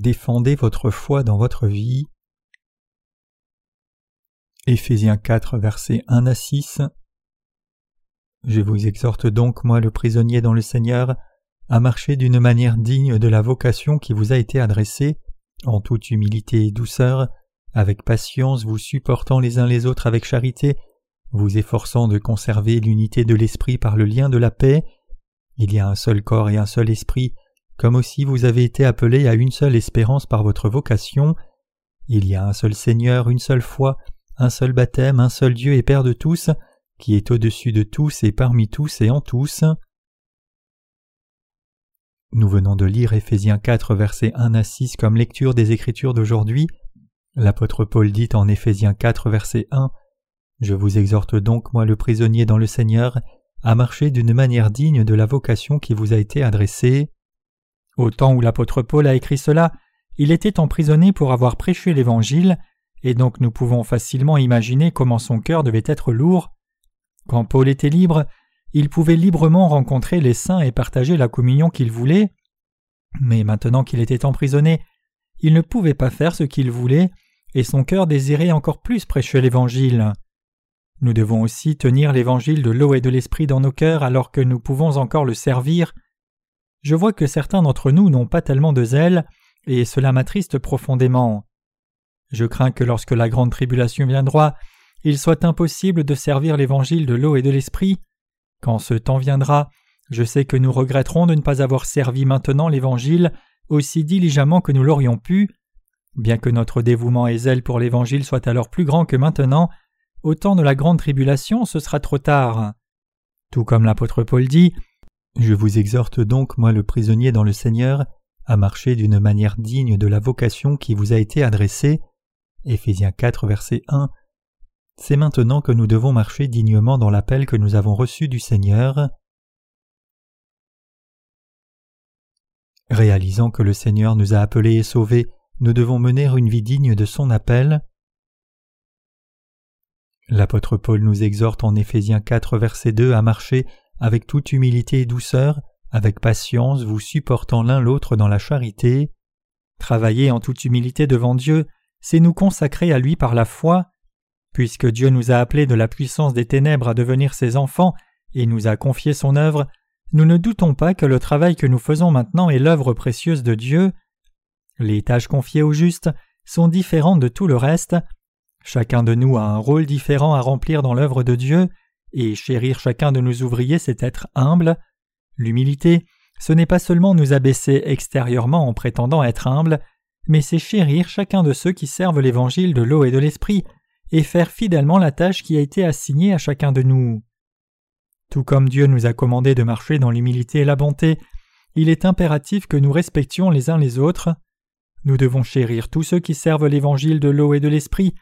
défendez votre foi dans votre vie. Éphésiens 4, versets 1 à 6. Je vous exhorte donc, moi le prisonnier dans le Seigneur, à marcher d'une manière digne de la vocation qui vous a été adressée, en toute humilité et douceur, avec patience, vous supportant les uns les autres avec charité, vous efforçant de conserver l'unité de l'esprit par le lien de la paix. Il y a un seul corps et un seul esprit, comme aussi vous avez été appelés à une seule espérance par votre vocation. Il y a un seul Seigneur, une seule foi, un seul baptême, un seul Dieu et Père de tous, qui est au-dessus de tous et parmi tous et en tous. Nous venons de lire Éphésiens 4 versets 1 à 6 comme lecture des Écritures d'aujourd'hui. L'apôtre Paul dit en Éphésiens 4 verset 1 Je vous exhorte donc, moi le prisonnier dans le Seigneur, à marcher d'une manière digne de la vocation qui vous a été adressée. Au temps où l'apôtre Paul a écrit cela, il était emprisonné pour avoir prêché l'Évangile, et donc nous pouvons facilement imaginer comment son cœur devait être lourd. Quand Paul était libre, il pouvait librement rencontrer les saints et partager la communion qu'il voulait, mais maintenant qu'il était emprisonné, il ne pouvait pas faire ce qu'il voulait, et son cœur désirait encore plus prêcher l'Évangile. Nous devons aussi tenir l'Évangile de l'eau et de l'Esprit dans nos cœurs alors que nous pouvons encore le servir. Je vois que certains d'entre nous n'ont pas tellement de zèle, et cela m'attriste profondément. Je crains que lorsque la grande tribulation viendra, il soit impossible de servir l'évangile de l'eau et de l'esprit. Quand ce temps viendra, je sais que nous regretterons de ne pas avoir servi maintenant l'évangile aussi diligemment que nous l'aurions pu. Bien que notre dévouement et zèle pour l'évangile soit alors plus grand que maintenant, au temps de la grande tribulation ce sera trop tard. Tout comme l'apôtre Paul dit, Je vous exhorte donc, moi le prisonnier dans le Seigneur, à marcher d'une manière digne de la vocation qui vous a été adressée, Éphésiens 4, verset 1. C'est maintenant que nous devons marcher dignement dans l'appel que nous avons reçu du Seigneur. Réalisant que le Seigneur nous a appelés et sauvés, nous devons mener une vie digne de son appel. L'apôtre Paul nous exhorte en Éphésiens 4, verset 2 à marcher avec toute humilité et douceur, avec patience, vous supportant l'un l'autre dans la charité. Travailler en toute humilité devant Dieu, c'est nous consacrer à lui par la foi. Puisque Dieu nous a appelés de la puissance des ténèbres à devenir ses enfants et nous a confié son œuvre, nous ne doutons pas que le travail que nous faisons maintenant est l'œuvre précieuse de Dieu. Les tâches confiées aux justes sont différentes de tout le reste. Chacun de nous a un rôle différent à remplir dans l'œuvre de Dieu, et chérir chacun de nos ouvriers, c'est être humble. L'humilité, ce n'est pas seulement nous abaisser extérieurement en prétendant être humble, mais c'est chérir chacun de ceux qui servent l'évangile de l'eau et de l'esprit, et faire fidèlement la tâche qui a été assignée à chacun de nous. Tout comme Dieu nous a commandé de marcher dans l'humilité et la bonté, il est impératif que nous respections les uns les autres. Nous devons chérir tous ceux qui servent l'évangile de l'eau et de l'esprit,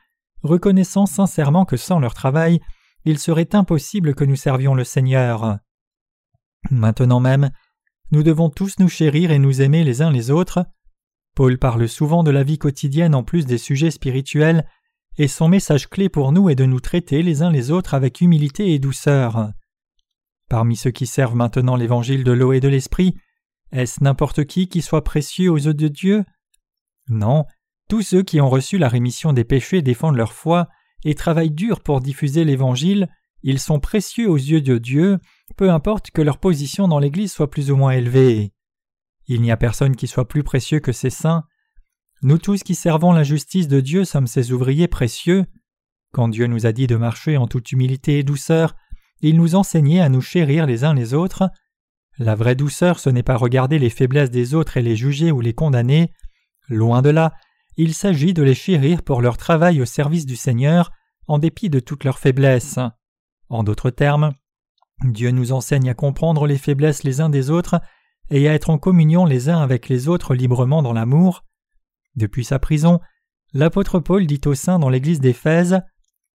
reconnaissant sincèrement que sans leur travail, il serait impossible que nous servions le Seigneur. Maintenant même, nous devons tous nous chérir et nous aimer les uns les autres. Paul parle souvent de la vie quotidienne en plus des sujets spirituels, et son message clé pour nous est de nous traiter les uns les autres avec humilité et douceur. Parmi ceux qui servent maintenant l'évangile de l'eau et de l'esprit, est-ce n'importe qui qui soit précieux aux yeux de Dieu? Non, tous ceux qui ont reçu la rémission des péchés défendent leur foi et travaillent dur pour diffuser l'évangile, ils sont précieux aux yeux de Dieu, peu importe que leur position dans l'Église soit plus ou moins élevée. Il n'y a personne qui soit plus précieux que ces saints. Nous tous qui servons la justice de Dieu sommes ses ouvriers précieux. Quand Dieu nous a dit de marcher en toute humilité et douceur, il nous enseignait à nous chérir les uns les autres. La vraie douceur, ce n'est pas regarder les faiblesses des autres et les juger ou les condamner. Loin de là, il s'agit de les chérir pour leur travail au service du Seigneur, en dépit de toutes leurs faiblesses. En d'autres termes, Dieu nous enseigne à comprendre les faiblesses les uns des autres et à être en communion les uns avec les autres librement dans l'amour. Depuis sa prison, l'apôtre Paul dit aux saints dans l'église d'Éphèse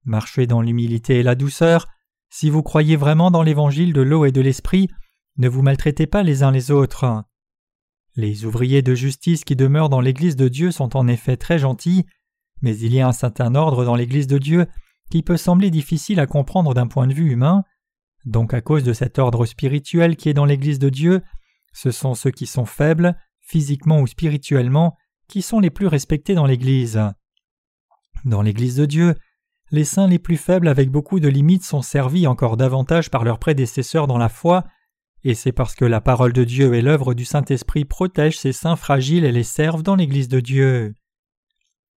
Marchez dans l'humilité et la douceur. Si vous croyez vraiment dans l'évangile de l'eau et de l'esprit, ne vous maltraitez pas les uns les autres. Les ouvriers de justice qui demeurent dans l'église de Dieu sont en effet très gentils, mais il y a un certain ordre dans l'église de Dieu qui peut sembler difficile à comprendre d'un point de vue humain. Donc à cause de cet ordre spirituel qui est dans l'église de Dieu, ce sont ceux qui sont faibles, physiquement ou spirituellement, qui sont les plus respectés dans l'Église. Dans l'Église de Dieu, les saints les plus faibles avec beaucoup de limites sont servis encore davantage par leurs prédécesseurs dans la foi, et c'est parce que la parole de Dieu et l'œuvre du Saint-Esprit protègent ces saints fragiles et les servent dans l'Église de Dieu.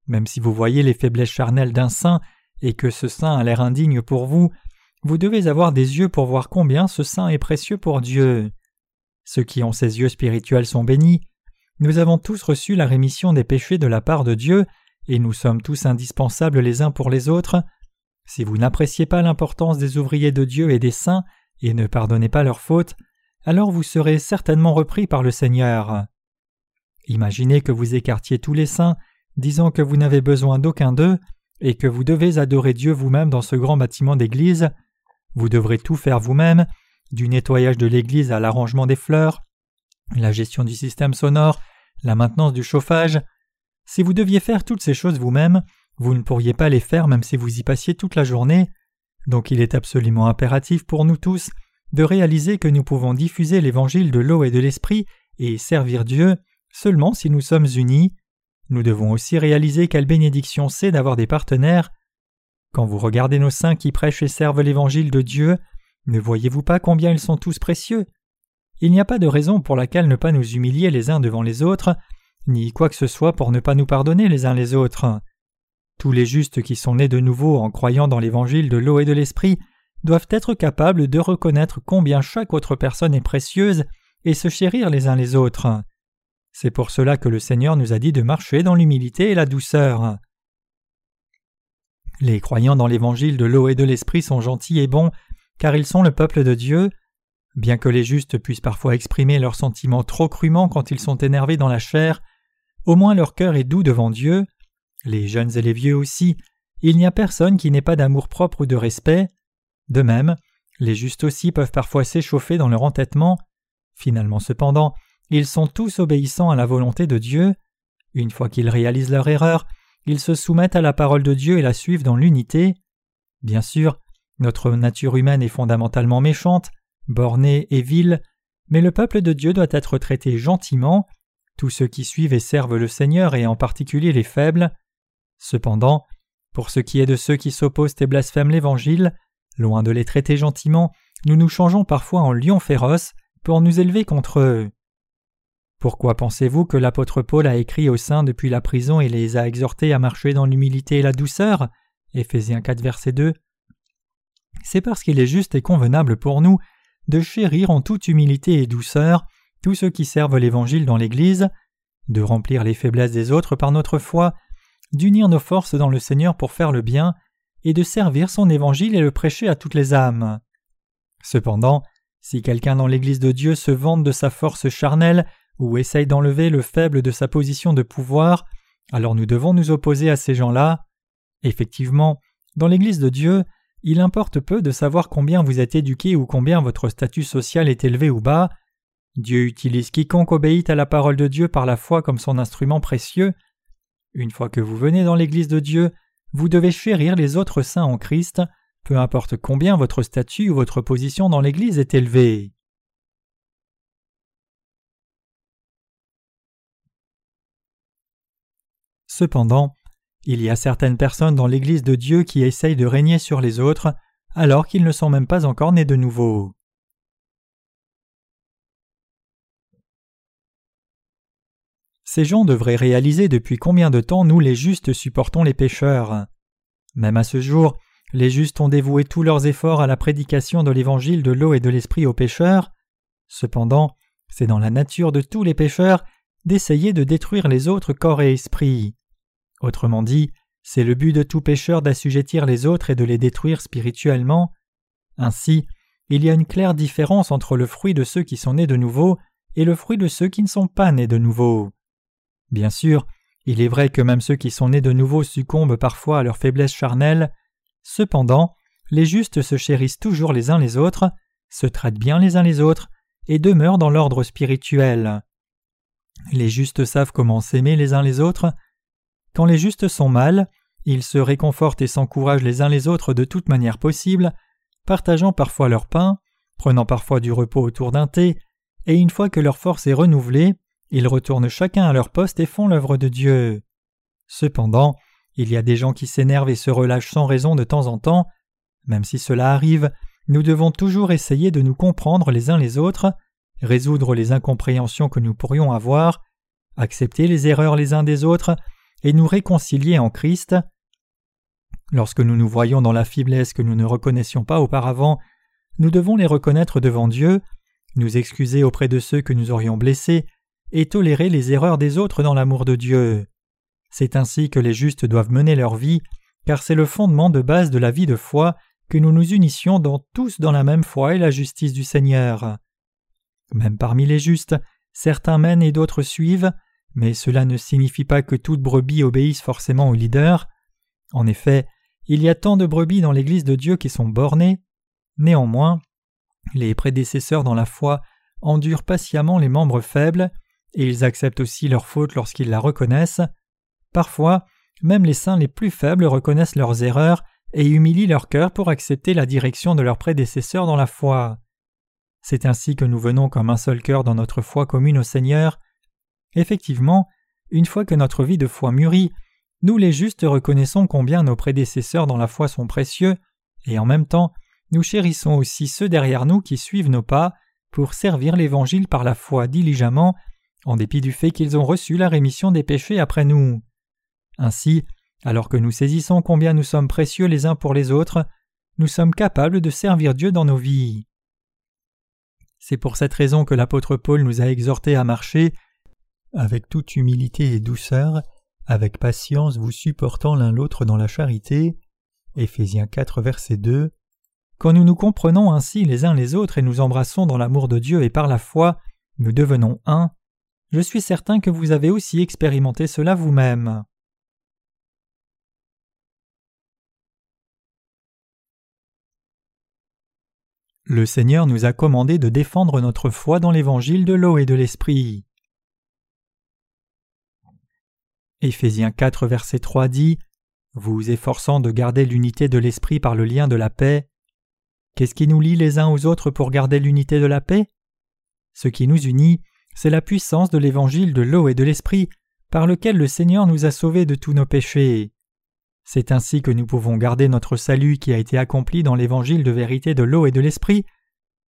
Même si vous voyez les faiblesses charnelles d'un saint et que ce saint a l'air indigne pour vous, vous devez avoir des yeux pour voir combien ce saint est précieux pour Dieu. Ceux qui ont ces yeux spirituels sont bénis. Nous avons tous reçu la rémission des péchés de la part de Dieu, et nous sommes tous indispensables les uns pour les autres. Si vous n'appréciez pas l'importance des ouvriers de Dieu et des saints, et ne pardonnez pas leurs fautes, alors vous serez certainement repris par le Seigneur. Imaginez que vous écartiez tous les saints, disant que vous n'avez besoin d'aucun d'eux, et que vous devez adorer Dieu vous-même dans ce grand bâtiment d'église. Vous devrez tout faire vous-même, du nettoyage de l'église à l'arrangement des fleurs, la gestion du système sonore, la maintenance du chauffage. Si vous deviez faire toutes ces choses vous-même, vous ne pourriez pas les faire même si vous y passiez toute la journée. Donc il est absolument impératif pour nous tous de réaliser que nous pouvons diffuser l'évangile de l'eau et de l'esprit et servir Dieu seulement si nous sommes unis. Nous devons aussi réaliser quelle bénédiction c'est d'avoir des partenaires. Quand vous regardez nos saints qui prêchent et servent l'évangile de Dieu, ne voyez-vous pas combien ils sont tous précieux? Il n'y a pas de raison pour laquelle ne pas nous humilier les uns devant les autres, ni quoi que ce soit pour ne pas nous pardonner les uns les autres. Tous les justes qui sont nés de nouveau en croyant dans l'évangile de l'eau et de l'esprit doivent être capables de reconnaître combien chaque autre personne est précieuse et se chérir les uns les autres. C'est pour cela que le Seigneur nous a dit de marcher dans l'humilité et la douceur. Les croyants dans l'évangile de l'eau et de l'esprit sont gentils et bons, car ils sont le peuple de Dieu. Bien que les justes puissent parfois exprimer leurs sentiments trop crûment quand ils sont énervés dans la chair, au moins leur cœur est doux devant Dieu. Les jeunes et les vieux aussi, il n'y a personne qui n'ait pas d'amour propre ou de respect. De même, les justes aussi peuvent parfois s'échauffer dans leur entêtement. Finalement cependant, ils sont tous obéissants à la volonté de Dieu. Une fois qu'ils réalisent leur erreur, ils se soumettent à la parole de Dieu et la suivent dans l'unité. Bien sûr, notre nature humaine est fondamentalement méchante, bornée et vile, mais le peuple de Dieu doit être traité gentiment, tous ceux qui suivent et servent le Seigneur et en particulier les faibles. Cependant, pour ce qui est de ceux qui s'opposent et blasphèment l'Évangile, Loin de les traiter gentiment, nous nous changeons parfois en lions féroces pour nous élever contre eux. Pourquoi pensez-vous que l'apôtre Paul a écrit aux saints depuis la prison et les a exhortés à marcher dans l'humilité et la douceur? Éphésiens 4 verset 2 C'est parce qu'il est juste et convenable pour nous de chérir en toute humilité et douceur tous ceux qui servent l'Évangile dans l'Église, de remplir les faiblesses des autres par notre foi, d'unir nos forces dans le Seigneur pour faire le bien, et de servir son évangile et le prêcher à toutes les âmes. Cependant, si quelqu'un dans l'Église de Dieu se vante de sa force charnelle ou essaye d'enlever le faible de sa position de pouvoir, alors nous devons nous opposer à ces gens-là. Effectivement, dans l'Église de Dieu, il importe peu de savoir combien vous êtes éduqué ou combien votre statut social est élevé ou bas. Dieu utilise quiconque obéit à la parole de Dieu par la foi comme son instrument précieux. Une fois que vous venez dans l'Église de Dieu, vous devez chérir les autres saints en Christ, peu importe combien votre statut ou votre position dans l'Église est élevée. Cependant, il y a certaines personnes dans l'Église de Dieu qui essayent de régner sur les autres, alors qu'ils ne sont même pas encore nés de nouveau. Ces gens devraient réaliser depuis combien de temps nous les justes supportons les pécheurs? Même à ce jour, les justes ont dévoué tous leurs efforts à la prédication de l'évangile de l'eau et de l'esprit aux pécheurs. Cependant, c'est dans la nature de tous les pécheurs d'essayer de détruire les autres corps et esprit. Autrement dit, c'est le but de tout pécheur d'assujettir les autres et de les détruire spirituellement. Ainsi, il y a une claire différence entre le fruit de ceux qui sont nés de nouveau et le fruit de ceux qui ne sont pas nés de nouveau. Bien sûr, il est vrai que même ceux qui sont nés de nouveau succombent parfois à leur faiblesse charnelle, cependant, les justes se chérissent toujours les uns les autres, se traitent bien les uns les autres, et demeurent dans l'ordre spirituel. Les justes savent comment s'aimer les uns les autres. Quand les justes sont mal, ils se réconfortent et s'encouragent les uns les autres de toute manière possible, partageant parfois leur pain, prenant parfois du repos autour d'un thé, et une fois que leur force est renouvelée, ils retournent chacun à leur poste et font l'œuvre de Dieu. Cependant, il y a des gens qui s'énervent et se relâchent sans raison de temps en temps. Même si cela arrive, nous devons toujours essayer de nous comprendre les uns les autres, résoudre les incompréhensions que nous pourrions avoir, accepter les erreurs les uns des autres et nous réconcilier en Christ. Lorsque nous nous voyons dans la faiblesse que nous ne reconnaissions pas auparavant, nous devons les reconnaître devant Dieu, nous excuser auprès de ceux que nous aurions blessés et tolérer les erreurs des autres dans l'amour de Dieu. C'est ainsi que les justes doivent mener leur vie, car c'est le fondement de base de la vie de foi que nous nous unissions dans tous dans la même foi et la justice du Seigneur. Même parmi les justes, certains mènent et d'autres suivent, mais cela ne signifie pas que toutes brebis obéissent forcément au leader. En effet, il y a tant de brebis dans l'Église de Dieu qui sont bornées. Néanmoins, les prédécesseurs dans la foi endurent patiemment les membres faibles, et ils acceptent aussi leur faute lorsqu'ils la reconnaissent. Parfois, même les saints les plus faibles reconnaissent leurs erreurs et humilient leur cœur pour accepter la direction de leurs prédécesseurs dans la foi. C'est ainsi que nous venons comme un seul cœur dans notre foi commune au Seigneur. Effectivement, une fois que notre vie de foi mûrit, nous les justes reconnaissons combien nos prédécesseurs dans la foi sont précieux, et en même temps, nous chérissons aussi ceux derrière nous qui suivent nos pas pour servir l'Évangile par la foi diligemment, en dépit du fait qu'ils ont reçu la rémission des péchés après nous. Ainsi, alors que nous saisissons combien nous sommes précieux les uns pour les autres, nous sommes capables de servir Dieu dans nos vies. C'est pour cette raison que l'apôtre Paul nous a exhortés à marcher avec toute humilité et douceur, avec patience vous supportant l'un l'autre dans la charité. Éphésiens 4 verset 2. Quand nous nous comprenons ainsi les uns les autres et nous embrassons dans l'amour de Dieu et par la foi, nous devenons un. Je suis certain que vous avez aussi expérimenté cela vous-même. Le Seigneur nous a commandé de défendre notre foi dans l'évangile de l'eau et de l'esprit. Éphésiens 4 verset 3 dit Vous efforçant de garder l'unité de l'esprit par le lien de la paix. Qu'est-ce qui nous lie les uns aux autres pour garder l'unité de la paix? Ce qui nous unit, c'est la puissance de l'évangile de l'eau et de l'esprit par lequel le Seigneur nous a sauvés de tous nos péchés. C'est ainsi que nous pouvons garder notre salut qui a été accompli dans l'évangile de vérité de l'eau et de l'esprit,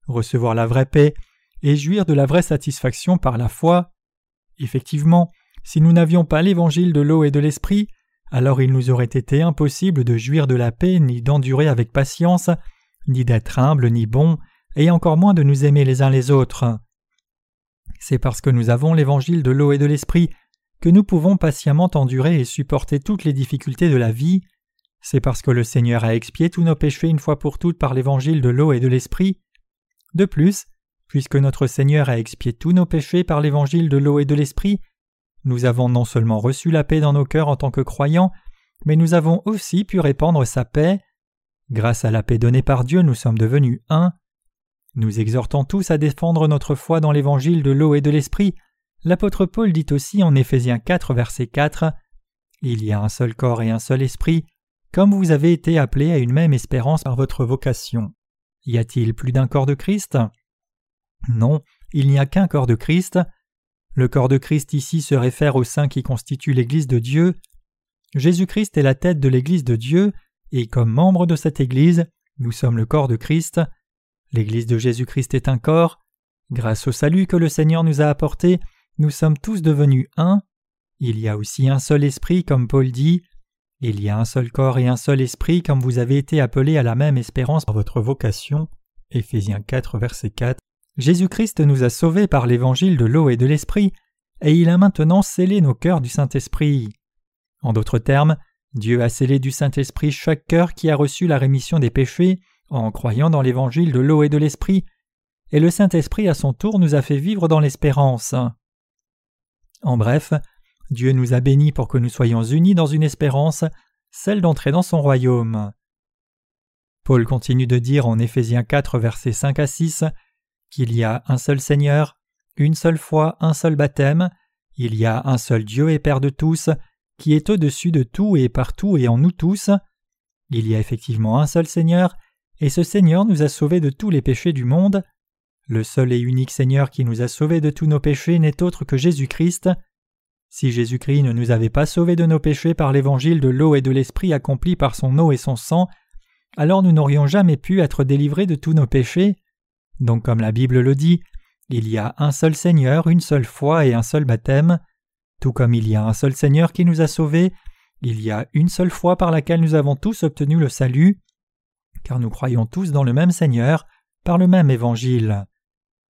recevoir la vraie paix et jouir de la vraie satisfaction par la foi. Effectivement, si nous n'avions pas l'évangile de l'eau et de l'esprit, alors il nous aurait été impossible de jouir de la paix, ni d'endurer avec patience, ni d'être humble, ni bon, et encore moins de nous aimer les uns les autres. C'est parce que nous avons l'évangile de l'eau et de l'esprit que nous pouvons patiemment endurer et supporter toutes les difficultés de la vie, c'est parce que le Seigneur a expié tous nos péchés une fois pour toutes par l'évangile de l'eau et de l'esprit. De plus, puisque notre Seigneur a expié tous nos péchés par l'évangile de l'eau et de l'esprit, nous avons non seulement reçu la paix dans nos cœurs en tant que croyants, mais nous avons aussi pu répandre sa paix. Grâce à la paix donnée par Dieu, nous sommes devenus un. Nous exhortons tous à défendre notre foi dans l'évangile de l'eau et de l'esprit, L'apôtre Paul dit aussi en Éphésiens 4, verset 4 Il y a un seul corps et un seul esprit, comme vous avez été appelés à une même espérance par votre vocation. Y a-t-il plus d'un corps de Christ? Non, il n'y a qu'un corps de Christ. Le corps de Christ ici se réfère au sein qui constitue l'Église de Dieu. Jésus-Christ est la tête de l'Église de Dieu, et comme membre de cette Église, nous sommes le corps de Christ. L'Église de Jésus-Christ est un corps. Grâce au salut que le Seigneur nous a apporté, nous sommes tous devenus un. Il y a aussi un seul esprit, comme Paul dit. Il y a un seul corps et un seul esprit, comme vous avez été appelés à la même espérance par votre vocation. Éphésiens 4, verset 4. Jésus-Christ nous a sauvés par l'évangile de l'eau et de l'esprit, et il a maintenant scellé nos cœurs du Saint-Esprit. En d'autres termes, Dieu a scellé du Saint-Esprit chaque cœur qui a reçu la rémission des péchés en croyant dans l'évangile de l'eau et de l'esprit, et le Saint-Esprit à son tour nous a fait vivre dans l'espérance. En bref, Dieu nous a bénis pour que nous soyons unis dans une espérance, celle d'entrer dans son royaume. Paul continue de dire en Éphésiens 4 versets 5 à 6 qu'il y a un seul Seigneur, une seule foi, un seul baptême, il y a un seul Dieu et Père de tous, qui est au-dessus de tout et partout et en nous tous. Il y a effectivement un seul Seigneur, et ce Seigneur nous a sauvés de tous les péchés du monde. Le seul et unique Seigneur qui nous a sauvés de tous nos péchés n'est autre que Jésus-Christ. Si Jésus-Christ ne nous avait pas sauvés de nos péchés par l'évangile de l'eau et de l'esprit accompli par son eau et son sang, alors nous n'aurions jamais pu être délivrés de tous nos péchés. Donc comme la Bible le dit, il y a un seul Seigneur, une seule foi et un seul baptême. Tout comme il y a un seul Seigneur qui nous a sauvés, il y a une seule foi par laquelle nous avons tous obtenu le salut, car nous croyons tous dans le même Seigneur, par le même évangile.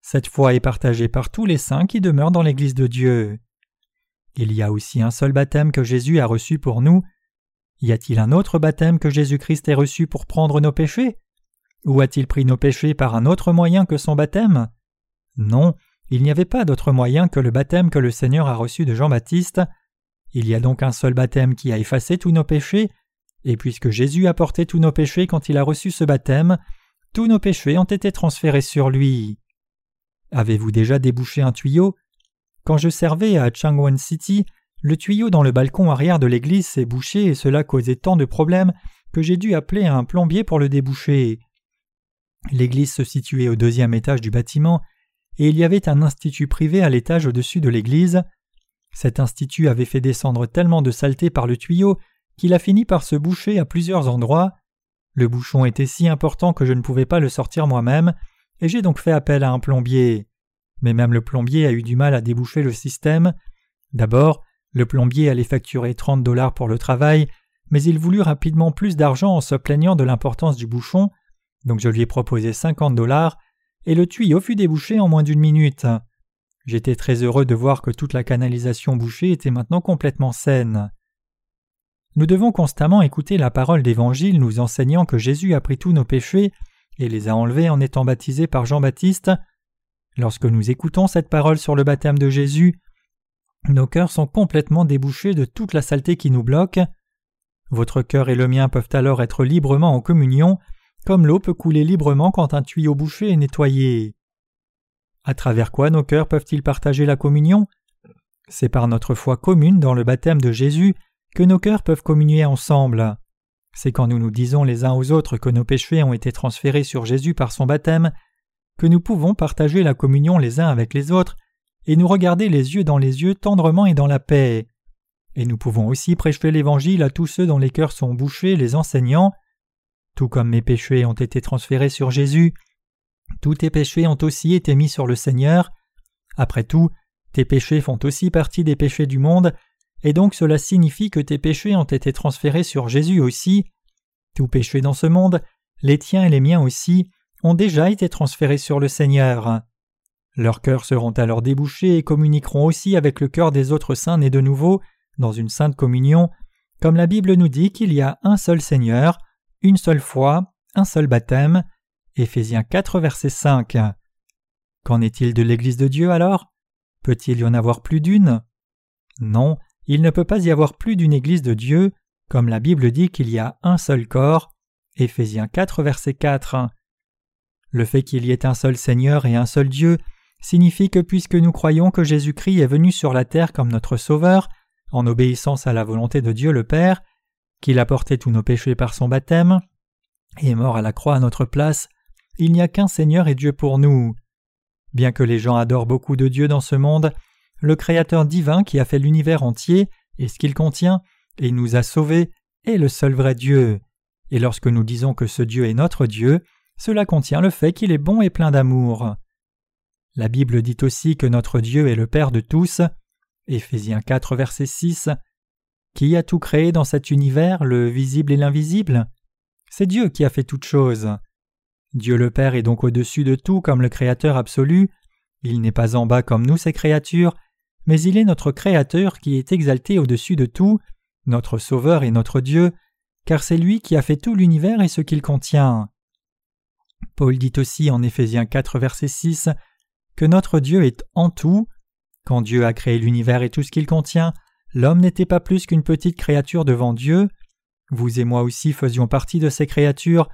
Cette foi est partagée par tous les saints qui demeurent dans l'Église de Dieu. Il y a aussi un seul baptême que Jésus a reçu pour nous. Y a-t-il un autre baptême que Jésus-Christ ait reçu pour prendre nos péchés? Ou a-t-il pris nos péchés par un autre moyen que son baptême? Non, il n'y avait pas d'autre moyen que le baptême que le Seigneur a reçu de Jean-Baptiste. Il y a donc un seul baptême qui a effacé tous nos péchés, et puisque Jésus a porté tous nos péchés quand il a reçu ce baptême, tous nos péchés ont été transférés sur lui. Avez-vous déjà débouché un tuyau? Quand je servais à Changwon City, le tuyau dans le balcon arrière de l'église s'est bouché et cela causait tant de problèmes que j'ai dû appeler un plombier pour le déboucher. L'église se situait au deuxième étage du bâtiment et il y avait un institut privé à l'étage au-dessus de l'église. Cet institut avait fait descendre tellement de saleté par le tuyau qu'il a fini par se boucher à plusieurs endroits. Le bouchon était si important que je ne pouvais pas le sortir moi-même, et j'ai donc fait appel à un plombier. Mais même le plombier a eu du mal à déboucher le système. D'abord, le plombier allait facturer 30 dollars pour le travail, mais il voulut rapidement plus d'argent en se plaignant de l'importance du bouchon, donc je lui ai proposé 50 dollars, et le tuyau fut débouché en moins d'une minute. J'étais très heureux de voir que toute la canalisation bouchée était maintenant complètement saine. Nous devons constamment écouter la parole d'Évangile nous enseignant que Jésus a pris tous nos péchés et les a enlevés en étant baptisé par Jean-Baptiste. Lorsque nous écoutons cette parole sur le baptême de Jésus, nos cœurs sont complètement débouchés de toute la saleté qui nous bloque. Votre cœur et le mien peuvent alors être librement en communion, comme l'eau peut couler librement quand un tuyau bouché est nettoyé. À travers quoi nos cœurs peuvent-ils partager la communion? C'est par notre foi commune dans le baptême de Jésus que nos cœurs peuvent communier ensemble. C'est quand nous nous disons les uns aux autres que nos péchés ont été transférés sur Jésus par son baptême que nous pouvons partager la communion les uns avec les autres et nous regarder les yeux dans les yeux tendrement et dans la paix. Et nous pouvons aussi prêcher l'Évangile à tous ceux dont les cœurs sont bouchés, les enseignants. Tout comme mes péchés ont été transférés sur Jésus, tous tes péchés ont aussi été mis sur le Seigneur. Après tout, tes péchés font aussi partie des péchés du monde, et donc cela signifie que tes péchés ont été transférés sur Jésus aussi. Tout péché dans ce monde, les tiens et les miens aussi, ont déjà été transférés sur le Seigneur. Leurs cœurs seront alors débouchés et communiqueront aussi avec le cœur des autres saints nés de nouveau, dans une sainte communion, comme la Bible nous dit qu'il y a un seul Seigneur, une seule foi, un seul baptême, Éphésiens 4, verset 5. Qu'en est-il de l'Église de Dieu alors? Peut-il y en avoir plus d'une? Non, il ne peut pas y avoir plus d'une Église de Dieu, comme la Bible dit qu'il y a un seul corps. Éphésiens 4, verset 4. Le fait qu'il y ait un seul Seigneur et un seul Dieu signifie que puisque nous croyons que Jésus-Christ est venu sur la terre comme notre Sauveur, en obéissance à la volonté de Dieu le Père, qu'il a porté tous nos péchés par son baptême, et est mort à la croix à notre place, il n'y a qu'un Seigneur et Dieu pour nous. Bien que les gens adorent beaucoup de Dieu dans ce monde, le Créateur divin qui a fait l'univers entier et ce qu'il contient, et nous a sauvés, est le seul vrai Dieu. Et lorsque nous disons que ce Dieu est notre Dieu, cela contient le fait qu'il est bon et plein d'amour. La Bible dit aussi que notre Dieu est le Père de tous. Éphésiens 4, verset 6. Qui a tout créé dans cet univers, le visible et l'invisible? C'est Dieu qui a fait toutes choses. Dieu le Père est donc au-dessus de tout comme le Créateur absolu, il n'est pas en bas comme nous ses créatures, mais il est notre Créateur qui est exalté au-dessus de tout, notre Sauveur et notre Dieu, car c'est lui qui a fait tout l'univers et ce qu'il contient. Paul dit aussi en Éphésiens 4 verset 6 que notre Dieu est en tout. Quand Dieu a créé l'univers et tout ce qu'il contient, l'homme n'était pas plus qu'une petite créature devant Dieu. Vous et moi aussi faisions partie de ces créatures,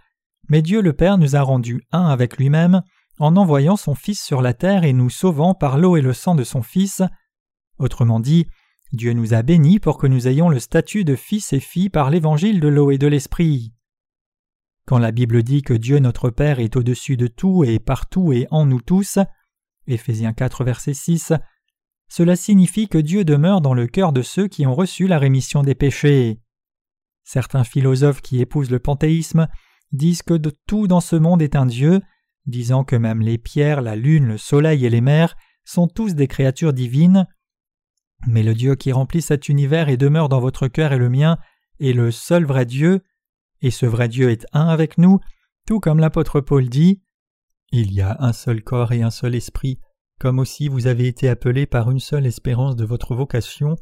mais Dieu le Père nous a rendus un avec lui-même en envoyant son Fils sur la terre et nous sauvant par l'eau et le sang de son Fils. Autrement dit, Dieu nous a bénis pour que nous ayons le statut de fils et filles par l'évangile de l'eau et de l'esprit. Quand la Bible dit que Dieu notre Père est au-dessus de tout et partout et en nous tous, Éphésiens 4 verset 6, cela signifie que Dieu demeure dans le cœur de ceux qui ont reçu la rémission des péchés. Certains philosophes qui épousent le panthéisme disent que tout dans ce monde est un Dieu, disant que même les pierres, la lune, le soleil et les mers sont tous des créatures divines. Mais le Dieu qui remplit cet univers et demeure dans votre cœur et le mien est le seul vrai Dieu, et ce vrai Dieu est un avec nous, tout comme l'apôtre Paul dit Il y a un seul corps et un seul esprit, comme aussi vous avez été appelés par une seule espérance de votre vocation.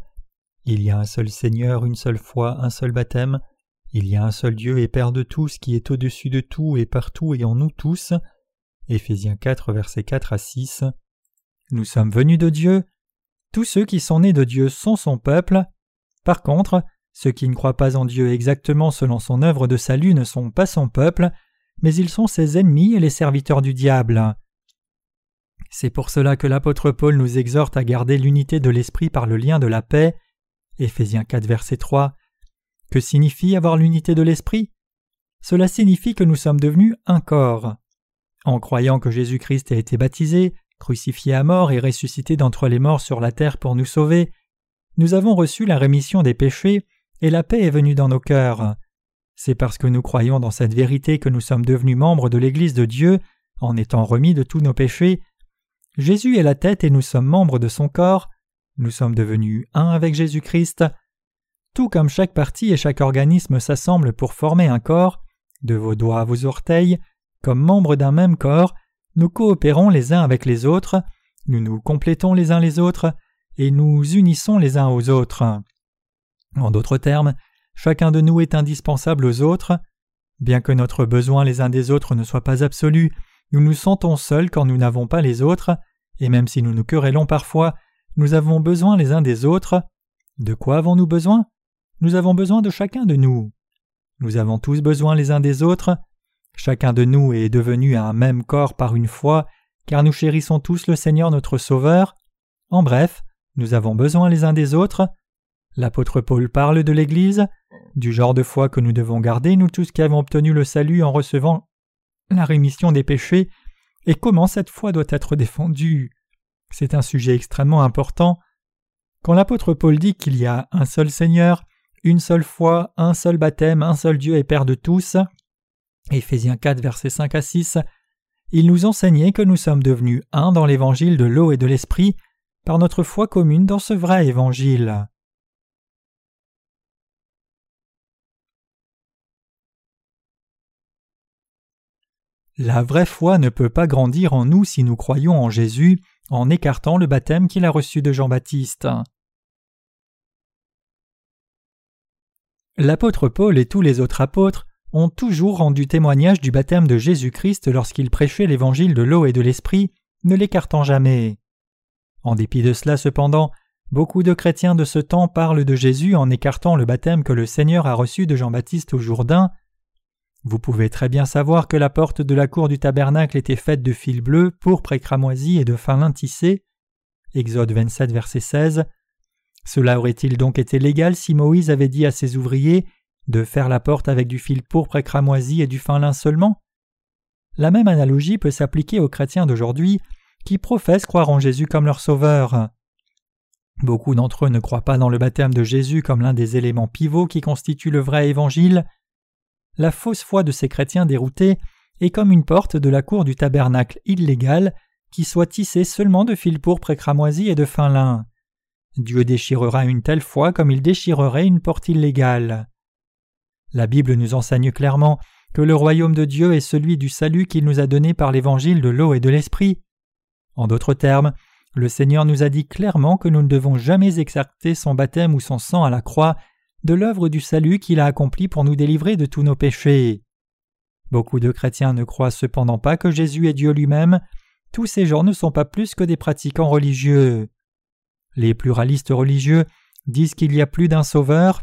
Il y a un seul Seigneur, une seule foi, un seul baptême. Il y a un seul Dieu et Père de tous qui est au-dessus de tout et partout et en nous tous. Éphésiens 4, versets 4 à 6. Nous sommes venus de Dieu. Tous ceux qui sont nés de Dieu sont son peuple. Par contre, ceux qui ne croient pas en Dieu exactement selon son œuvre de salut ne sont pas son peuple, mais ils sont ses ennemis et les serviteurs du diable. C'est pour cela que l'apôtre Paul nous exhorte à garder l'unité de l'esprit par le lien de la paix. Éphésiens 4 verset 3. Que signifie avoir l'unité de l'esprit? Cela signifie que nous sommes devenus un corps. En croyant que Jésus-Christ a été baptisé, crucifié à mort et ressuscité d'entre les morts sur la terre pour nous sauver, nous avons reçu la rémission des péchés et la paix est venue dans nos cœurs. C'est parce que nous croyons dans cette vérité que nous sommes devenus membres de l'Église de Dieu en étant remis de tous nos péchés. Jésus est la tête et nous sommes membres de son corps. Nous sommes devenus un avec Jésus-Christ. Tout comme chaque partie et chaque organisme s'assemble pour former un corps, de vos doigts à vos orteils, comme membres d'un même corps, nous coopérons les uns avec les autres, nous nous complétons les uns les autres, et nous unissons les uns aux autres. En d'autres termes, chacun de nous est indispensable aux autres. Bien que notre besoin les uns des autres ne soit pas absolu, nous nous sentons seuls quand nous n'avons pas les autres, et même si nous nous querellons parfois, nous avons besoin les uns des autres. De quoi avons-nous besoin? Nous avons besoin de chacun de nous. Nous avons tous besoin les uns des autres. Chacun de nous est devenu un même corps par une foi, car nous chérissons tous le Seigneur notre Sauveur. En bref, nous avons besoin les uns des autres. L'apôtre Paul parle de l'Église, du genre de foi que nous devons garder, nous tous qui avons obtenu le salut en recevant la rémission des péchés, et comment cette foi doit être défendue. C'est un sujet extrêmement important. Quand l'apôtre Paul dit qu'il y a un seul Seigneur, une seule foi, un seul baptême, un seul Dieu et Père de tous, Éphésiens 4, versets 5 à 6, il nous enseignait que nous sommes devenus un dans l'évangile de l'eau et de l'esprit par notre foi commune dans ce vrai évangile. La vraie foi ne peut pas grandir en nous si nous croyons en Jésus en écartant le baptême qu'il a reçu de Jean-Baptiste. L'apôtre Paul et tous les autres apôtres ont toujours rendu témoignage du baptême de Jésus-Christ lorsqu'ils prêchaient l'évangile de l'eau et de l'esprit, ne l'écartant jamais. En dépit de cela, cependant, beaucoup de chrétiens de ce temps parlent de Jésus en écartant le baptême que le Seigneur a reçu de Jean-Baptiste au Jourdain. Vous pouvez très bien savoir que la porte de la cour du tabernacle était faite de fils bleus, pourpre et cramoisi et de fin lin tissé. Exode 27, verset 16. Cela aurait-il donc été légal si Moïse avait dit à ses ouvriers de faire la porte avec du fil pourpre et cramoisi et du fin lin seulement? La même analogie peut s'appliquer aux chrétiens d'aujourd'hui qui professent croire en Jésus comme leur sauveur. Beaucoup d'entre eux ne croient pas dans le baptême de Jésus comme l'un des éléments pivots qui constituent le vrai évangile. La fausse foi de ces chrétiens déroutés est comme une porte de la cour du tabernacle illégale qui soit tissée seulement de fil pourpre et cramoisi et de fin lin. Dieu déchirera une telle foi comme il déchirerait une porte illégale. La Bible nous enseigne clairement que le royaume de Dieu est celui du salut qu'il nous a donné par l'évangile de l'eau et de l'esprit. En d'autres termes, le Seigneur nous a dit clairement que nous ne devons jamais exercer son baptême ou son sang à la croix de l'œuvre du salut qu'il a accompli pour nous délivrer de tous nos péchés. Beaucoup de chrétiens ne croient cependant pas que Jésus est Dieu lui-même, tous ces gens ne sont pas plus que des pratiquants religieux. Les pluralistes religieux disent qu'il y a plus d'un sauveur,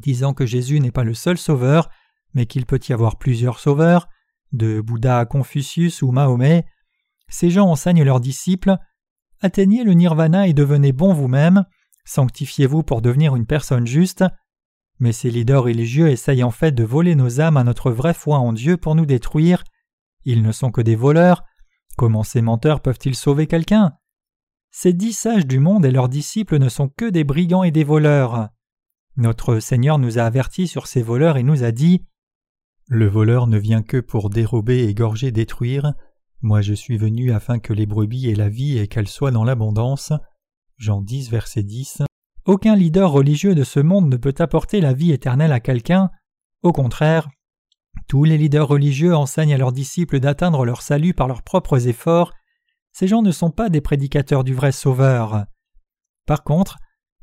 disant que Jésus n'est pas le seul sauveur, mais qu'il peut y avoir plusieurs sauveurs, de Bouddha à Confucius ou Mahomet. Ces gens enseignent leurs disciples Atteignez le nirvana et devenez bon vous-même, sanctifiez-vous pour devenir une personne juste. mais ces leaders religieux essayent en fait de voler nos âmes à notre vraie foi en Dieu pour nous détruire. Ils ne sont que des voleurs. Comment ces menteurs peuvent-ils sauver quelqu'un? Ces dix sages du monde et leurs disciples ne sont que des brigands et des voleurs. Notre Seigneur nous a avertis sur ces voleurs et nous a dit Le voleur ne vient que pour dérober, égorger, détruire. Moi je suis venu afin que les brebis aient la vie et qu'elles soient dans l'abondance. Jean 10, verset 10. Aucun leader religieux de ce monde ne peut apporter la vie éternelle à quelqu'un. Au contraire, tous les leaders religieux enseignent à leurs disciples d'atteindre leur salut par leurs propres efforts. Ces gens ne sont pas des prédicateurs du vrai Sauveur. Par contre,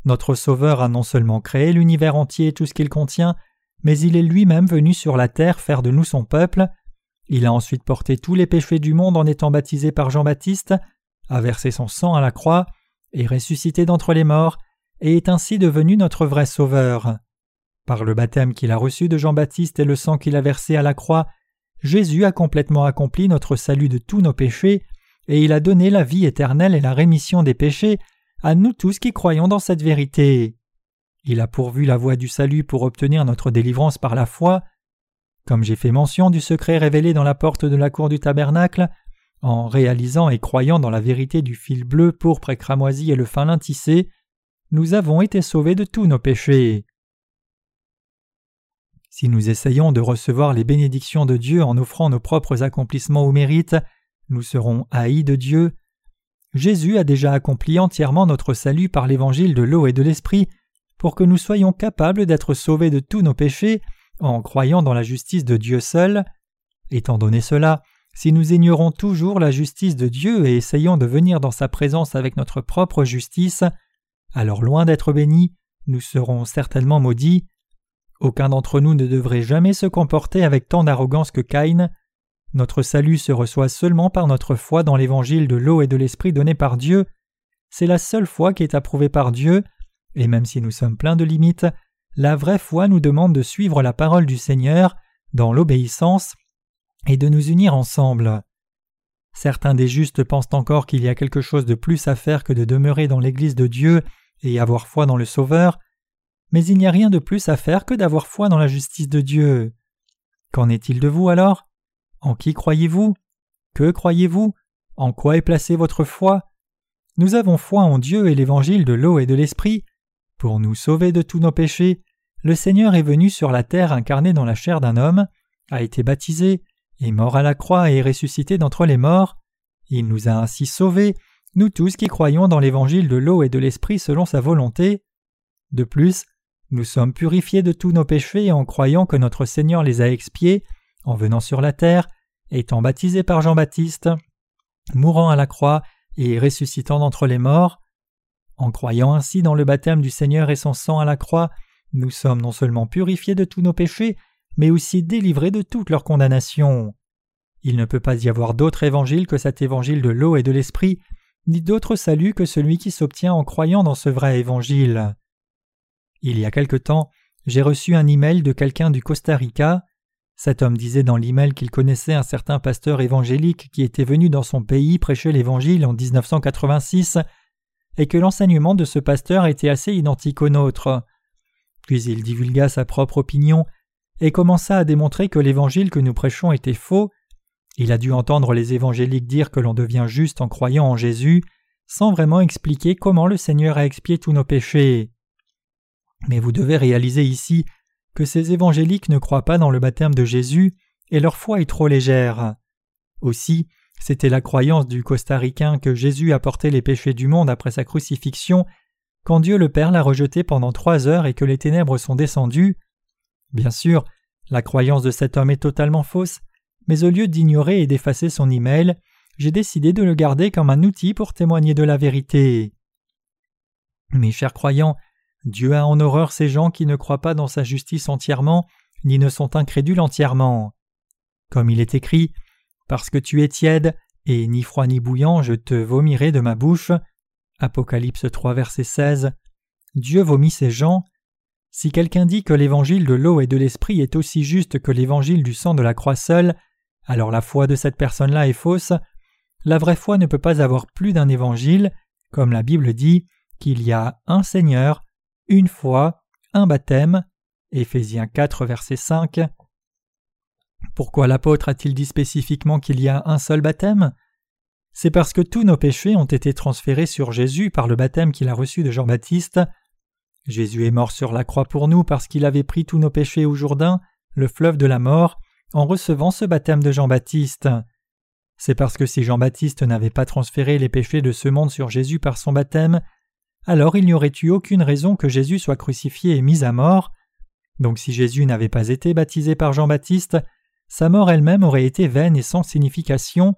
notre Sauveur a non seulement créé l'univers entier et tout ce qu'il contient, mais il est lui-même venu sur la terre faire de nous son peuple. Il a ensuite porté tous les péchés du monde en étant baptisé par Jean-Baptiste, a versé son sang à la croix, et ressuscité d'entre les morts, et est ainsi devenu notre vrai Sauveur. Par le baptême qu'il a reçu de Jean-Baptiste et le sang qu'il a versé à la croix, Jésus a complètement accompli notre salut de tous nos péchés, et il a donné la vie éternelle et la rémission des péchés à nous tous qui croyons dans cette vérité. Il a pourvu la voie du salut pour obtenir notre délivrance par la foi. Comme j'ai fait mention du secret révélé dans la porte de la cour du tabernacle, en réalisant et croyant dans la vérité du fil bleu, pourpre et cramoisi et le fin lin tissé, nous avons été sauvés de tous nos péchés. Si nous essayons de recevoir les bénédictions de Dieu en offrant nos propres accomplissements ou mérites, nous serons haïs de Dieu. Jésus a déjà accompli entièrement notre salut par l'évangile de l'eau et de l'esprit pour que nous soyons capables d'être sauvés de tous nos péchés en croyant dans la justice de Dieu seul. Étant donné cela, si nous ignorons toujours la justice de Dieu et essayons de venir dans sa présence avec notre propre justice, alors loin d'être bénis, nous serons certainement maudits. Aucun d'entre nous ne devrait jamais se comporter avec tant d'arrogance que Caïn. Notre salut se reçoit seulement par notre foi dans l'évangile de l'eau et de l'esprit donné par Dieu. C'est la seule foi qui est approuvée par Dieu, et même si nous sommes pleins de limites, la vraie foi nous demande de suivre la parole du Seigneur dans l'obéissance et de nous unir ensemble. Certains des justes pensent encore qu'il y a quelque chose de plus à faire que de demeurer dans l'Église de Dieu et avoir foi dans le Sauveur, mais il n'y a rien de plus à faire que d'avoir foi dans la justice de Dieu. Qu'en est-il de vous alors? En qui croyez-vous? Que croyez-vous? En quoi est placée votre foi? Nous avons foi en Dieu et l'évangile de l'eau et de l'esprit. Pour nous sauver de tous nos péchés, le Seigneur est venu sur la terre incarné dans la chair d'un homme, a été baptisé, est mort à la croix et est ressuscité d'entre les morts. Il nous a ainsi sauvés nous tous qui croyons dans l'évangile de l'eau et de l'esprit selon sa volonté. De plus, nous sommes purifiés de tous nos péchés en croyant que notre Seigneur les a expiés en venant sur la terre, étant baptisé par Jean-Baptiste, mourant à la croix et ressuscitant d'entre les morts. En croyant ainsi dans le baptême du Seigneur et son sang à la croix, nous sommes non seulement purifiés de tous nos péchés, mais aussi délivrés de toute leur condamnation. Il ne peut pas y avoir d'autre évangile que cet évangile de l'eau et de l'esprit ni d'autre salut que celui qui s'obtient en croyant dans ce vrai évangile. Il y a quelque temps, j'ai reçu un email de quelqu'un du Costa Rica. Cet homme disait dans l'email qu'il connaissait un certain pasteur évangélique qui était venu dans son pays prêcher l'évangile en 1986 et que l'enseignement de ce pasteur était assez identique au nôtre. Puis il divulgua sa propre opinion et commença à démontrer que l'évangile que nous prêchons était faux il a dû entendre les évangéliques dire que l'on devient juste en croyant en Jésus, sans vraiment expliquer comment le Seigneur a expié tous nos péchés. Mais vous devez réaliser ici que ces évangéliques ne croient pas dans le baptême de Jésus et leur foi est trop légère. Aussi, c'était la croyance du costaricain que Jésus a porté les péchés du monde après sa crucifixion, quand Dieu le Père l'a rejeté pendant trois heures et que les ténèbres sont descendues. Bien sûr, la croyance de cet homme est totalement fausse, mais au lieu d'ignorer et d'effacer son email, j'ai décidé de le garder comme un outil pour témoigner de la vérité. Mes chers croyants, Dieu a en horreur ces gens qui ne croient pas dans sa justice entièrement, ni ne sont incrédules entièrement. Comme il est écrit, Parce que tu es tiède, et ni froid ni bouillant, je te vomirai de ma bouche. Apocalypse 3, verset 16. Dieu vomit ces gens. Si quelqu'un dit que l'évangile de l'eau et de l'esprit est aussi juste que l'évangile du sang de la croix seule, alors la foi de cette personne-là est fausse. La vraie foi ne peut pas avoir plus d'un évangile, comme la Bible dit qu'il y a un Seigneur, une foi, un baptême, Éphésiens 4, verset 5. Pourquoi l'apôtre a-t-il dit spécifiquement qu'il y a un seul baptême? C'est parce que tous nos péchés ont été transférés sur Jésus par le baptême qu'il a reçu de Jean-Baptiste. Jésus est mort sur la croix pour nous parce qu'il avait pris tous nos péchés au Jourdain, le fleuve de la mort, en recevant ce baptême de Jean-Baptiste. C'est parce que si Jean-Baptiste n'avait pas transféré les péchés de ce monde sur Jésus par son baptême, alors il n'y aurait eu aucune raison que Jésus soit crucifié et mis à mort. Donc si Jésus n'avait pas été baptisé par Jean-Baptiste, sa mort elle-même aurait été vaine et sans signification.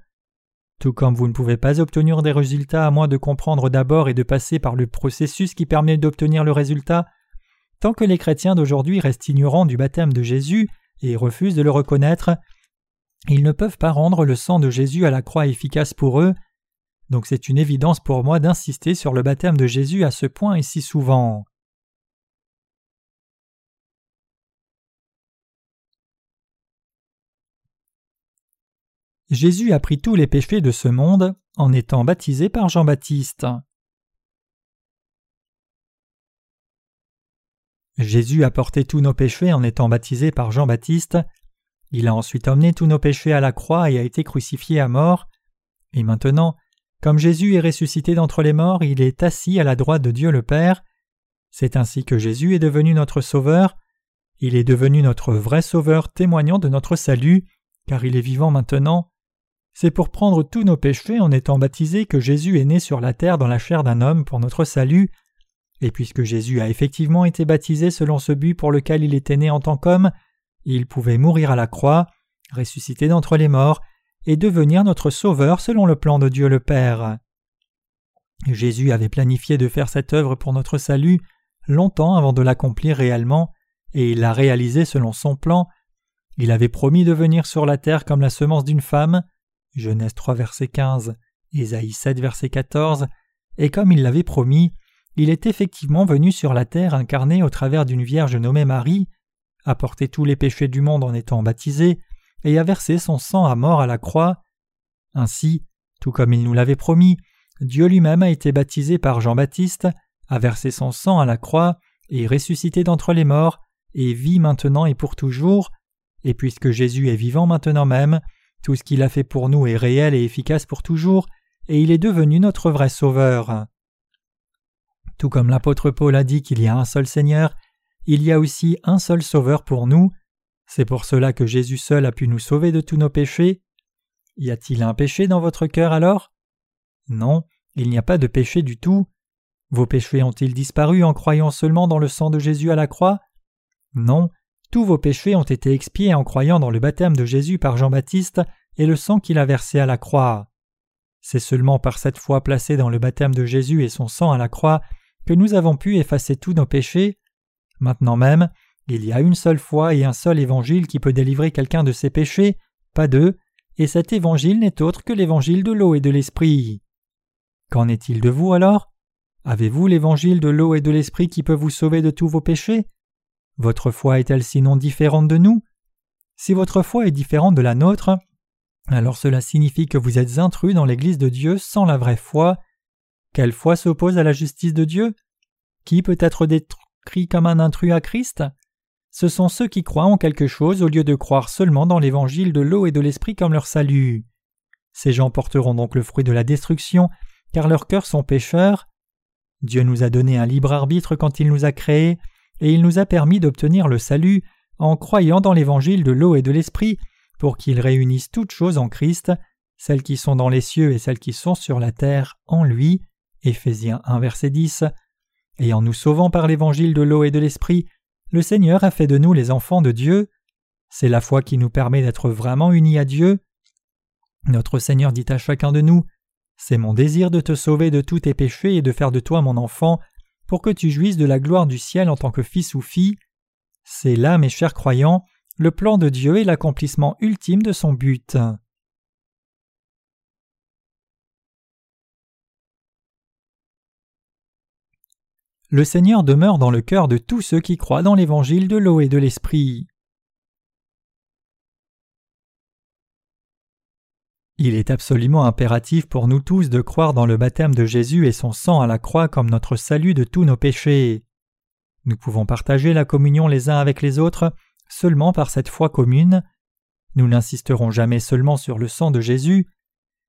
Tout comme vous ne pouvez pas obtenir des résultats à moins de comprendre d'abord et de passer par le processus qui permet d'obtenir le résultat, tant que les chrétiens d'aujourd'hui restent ignorants du baptême de Jésus et refusent de le reconnaître, ils ne peuvent pas rendre le sang de Jésus à la croix efficace pour eux, donc c'est une évidence pour moi d'insister sur le baptême de Jésus à ce point et si souvent. Jésus a pris tous les péchés de ce monde en étant baptisé par Jean-Baptiste. Jésus a porté tous nos péchés en étant baptisé par Jean-Baptiste. Il a ensuite emmené tous nos péchés à la croix et a été crucifié à mort. Et maintenant, comme Jésus est ressuscité d'entre les morts, il est assis à la droite de Dieu le Père. C'est ainsi que Jésus est devenu notre Sauveur. Il est devenu notre vrai Sauveur témoignant de notre salut, car il est vivant maintenant. C'est pour prendre tous nos péchés en étant baptisé que Jésus est né sur la terre dans la chair d'un homme pour notre salut, et puisque Jésus a effectivement été baptisé selon ce but pour lequel il était né en tant qu'homme, il pouvait mourir à la croix, ressusciter d'entre les morts, et devenir notre Sauveur selon le plan de Dieu le Père. Jésus avait planifié de faire cette œuvre pour notre salut longtemps avant de l'accomplir réellement, et il l'a réalisé selon son plan. Il avait promis de venir sur la terre comme la semence d'une femme, Genèse 3 verset 15, Ésaïe 7 verset 14, et comme il l'avait promis, il est effectivement venu sur la terre incarné au travers d'une vierge nommée Marie, a porté tous les péchés du monde en étant baptisé, et a versé son sang à mort à la croix. Ainsi, tout comme il nous l'avait promis, Dieu lui-même a été baptisé par Jean-Baptiste, a versé son sang à la croix, et ressuscité d'entre les morts, et vit maintenant et pour toujours, et puisque Jésus est vivant maintenant même, tout ce qu'il a fait pour nous est réel et efficace pour toujours, et il est devenu notre vrai Sauveur. Tout comme l'apôtre Paul a dit qu'il y a un seul Seigneur, il y a aussi un seul Sauveur pour nous. C'est pour cela que Jésus seul a pu nous sauver de tous nos péchés. Y a-t-il un péché dans votre cœur alors? Non, il n'y a pas de péché du tout. Vos péchés ont-ils disparu en croyant seulement dans le sang de Jésus à la croix? Non, tous vos péchés ont été expiés en croyant dans le baptême de Jésus par Jean-Baptiste et le sang qu'il a versé à la croix. C'est seulement par cette foi placée dans le baptême de Jésus et son sang à la croix que nous avons pu effacer tous nos péchés. Maintenant même, il y a une seule foi et un seul évangile qui peut délivrer quelqu'un de ses péchés, pas deux, et cet évangile n'est autre que l'évangile de l'eau et de l'esprit. Qu'en est-il de vous alors? Avez-vous l'évangile de l'eau et de l'esprit qui peut vous sauver de tous vos péchés? Votre foi est-elle sinon différente de nous? Si votre foi est différente de la nôtre, alors cela signifie que vous êtes intrus dans l'Église de Dieu sans la vraie foi. Quelle foi s'oppose à la justice de Dieu? Qui peut être décrit comme un intrus à Christ? Ce sont ceux qui croient en quelque chose au lieu de croire seulement dans l'évangile de l'eau et de l'esprit comme leur salut. Ces gens porteront donc le fruit de la destruction, car leurs cœurs sont pécheurs. Dieu nous a donné un libre arbitre quand il nous a créés, et il nous a permis d'obtenir le salut en croyant dans l'évangile de l'eau et de l'esprit pour qu'il réunisse toutes choses en Christ, celles qui sont dans les cieux et celles qui sont sur la terre en lui. Éphésiens 1 verset 10. Et en nous sauvant par l'évangile de l'eau et de l'esprit, le Seigneur a fait de nous les enfants de Dieu. C'est la foi qui nous permet d'être vraiment unis à Dieu. Notre Seigneur dit à chacun de nous C'est mon désir de te sauver de tous tes péchés et de faire de toi mon enfant pour que tu jouisses de la gloire du ciel en tant que fils ou fille. C'est là, mes chers croyants, le plan de Dieu et l'accomplissement ultime de son but. Le Seigneur demeure dans le cœur de tous ceux qui croient dans l'évangile de l'eau et de l'esprit. Il est absolument impératif pour nous tous de croire dans le baptême de Jésus et son sang à la croix comme notre salut de tous nos péchés. Nous pouvons partager la communion les uns avec les autres seulement par cette foi commune. Nous n'insisterons jamais seulement sur le sang de Jésus.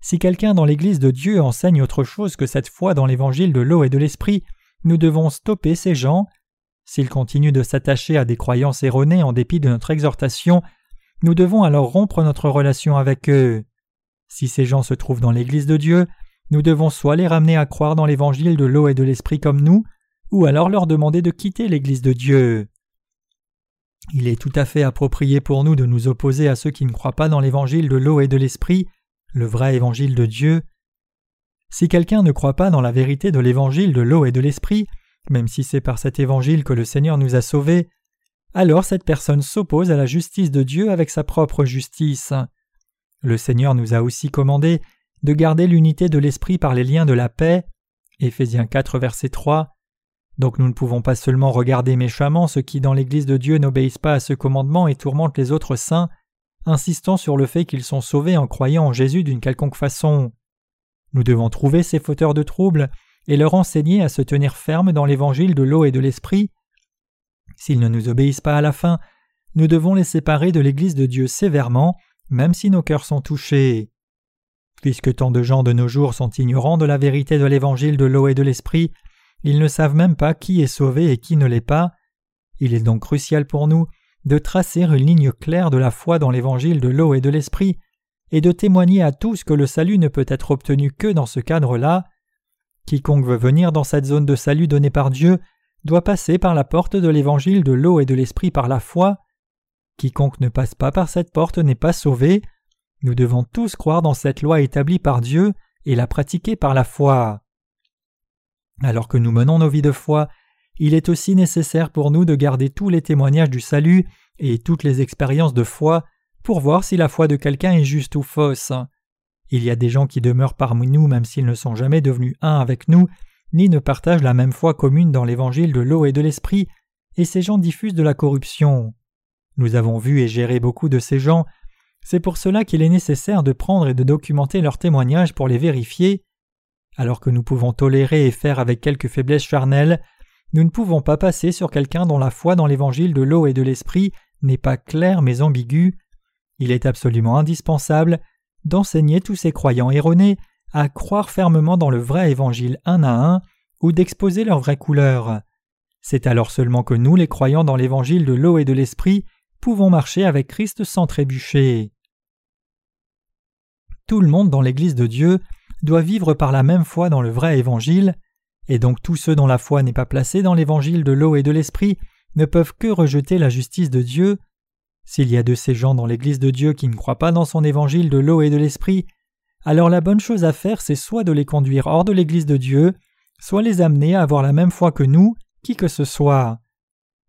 Si quelqu'un dans l'Église de Dieu enseigne autre chose que cette foi dans l'évangile de l'eau et de l'esprit, nous devons stopper ces gens. S'ils continuent de s'attacher à des croyances erronées en dépit de notre exhortation, nous devons alors rompre notre relation avec eux. Si ces gens se trouvent dans l'Église de Dieu, nous devons soit les ramener à croire dans l'évangile de l'eau et de l'esprit comme nous, ou alors leur demander de quitter l'Église de Dieu. Il est tout à fait approprié pour nous de nous opposer à ceux qui ne croient pas dans l'évangile de l'eau et de l'esprit, le vrai évangile de Dieu. Si quelqu'un ne croit pas dans la vérité de l'évangile de l'eau et de l'esprit, même si c'est par cet évangile que le Seigneur nous a sauvés, alors cette personne s'oppose à la justice de Dieu avec sa propre justice. Le Seigneur nous a aussi commandé de garder l'unité de l'esprit par les liens de la paix. Éphésiens 4 verset 3. Donc nous ne pouvons pas seulement regarder méchamment ceux qui dans l'Église de Dieu n'obéissent pas à ce commandement et tourmentent les autres saints, insistant sur le fait qu'ils sont sauvés en croyant en Jésus d'une quelconque façon. Nous devons trouver ces fauteurs de troubles et leur enseigner à se tenir fermes dans l'évangile de l'eau et de l'esprit. S'ils ne nous obéissent pas à la fin, nous devons les séparer de l'Église de Dieu sévèrement, même si nos cœurs sont touchés. Puisque tant de gens de nos jours sont ignorants de la vérité de l'évangile de l'eau et de l'esprit, ils ne savent même pas qui est sauvé et qui ne l'est pas. Il est donc crucial pour nous de tracer une ligne claire de la foi dans l'évangile de l'eau et de l'esprit, et de témoigner à tous que le salut ne peut être obtenu que dans ce cadre-là. Quiconque veut venir dans cette zone de salut donnée par Dieu doit passer par la porte de l'évangile de l'eau et de l'esprit par la foi. Quiconque ne passe pas par cette porte n'est pas sauvé. Nous devons tous croire dans cette loi établie par Dieu et la pratiquer par la foi. Alors que nous menons nos vies de foi, il est aussi nécessaire pour nous de garder tous les témoignages du salut et toutes les expériences de foi pour voir si la foi de quelqu'un est juste ou fausse. Il y a des gens qui demeurent parmi nous même s'ils ne sont jamais devenus un avec nous, ni ne partagent la même foi commune dans l'évangile de l'eau et de l'esprit, et ces gens diffusent de la corruption. Nous avons vu et géré beaucoup de ces gens, c'est pour cela qu'il est nécessaire de prendre et de documenter leurs témoignages pour les vérifier, alors que nous pouvons tolérer et faire avec quelques faiblesses charnelles, nous ne pouvons pas passer sur quelqu'un dont la foi dans l'évangile de l'eau et de l'esprit n'est pas claire mais ambiguë. Il est absolument indispensable d'enseigner tous ces croyants erronés à croire fermement dans le vrai évangile un à un ou d'exposer leur vraie couleur. C'est alors seulement que nous, les croyants dans l'évangile de l'eau et de l'esprit, pouvons marcher avec Christ sans trébucher. Tout le monde dans l'Église de Dieu doit vivre par la même foi dans le vrai évangile, et donc tous ceux dont la foi n'est pas placée dans l'évangile de l'eau et de l'esprit ne peuvent que rejeter la justice de Dieu. S'il y a de ces gens dans l'Église de Dieu qui ne croient pas dans son évangile de l'eau et de l'esprit, alors la bonne chose à faire c'est soit de les conduire hors de l'Église de Dieu, soit les amener à avoir la même foi que nous, qui que ce soit.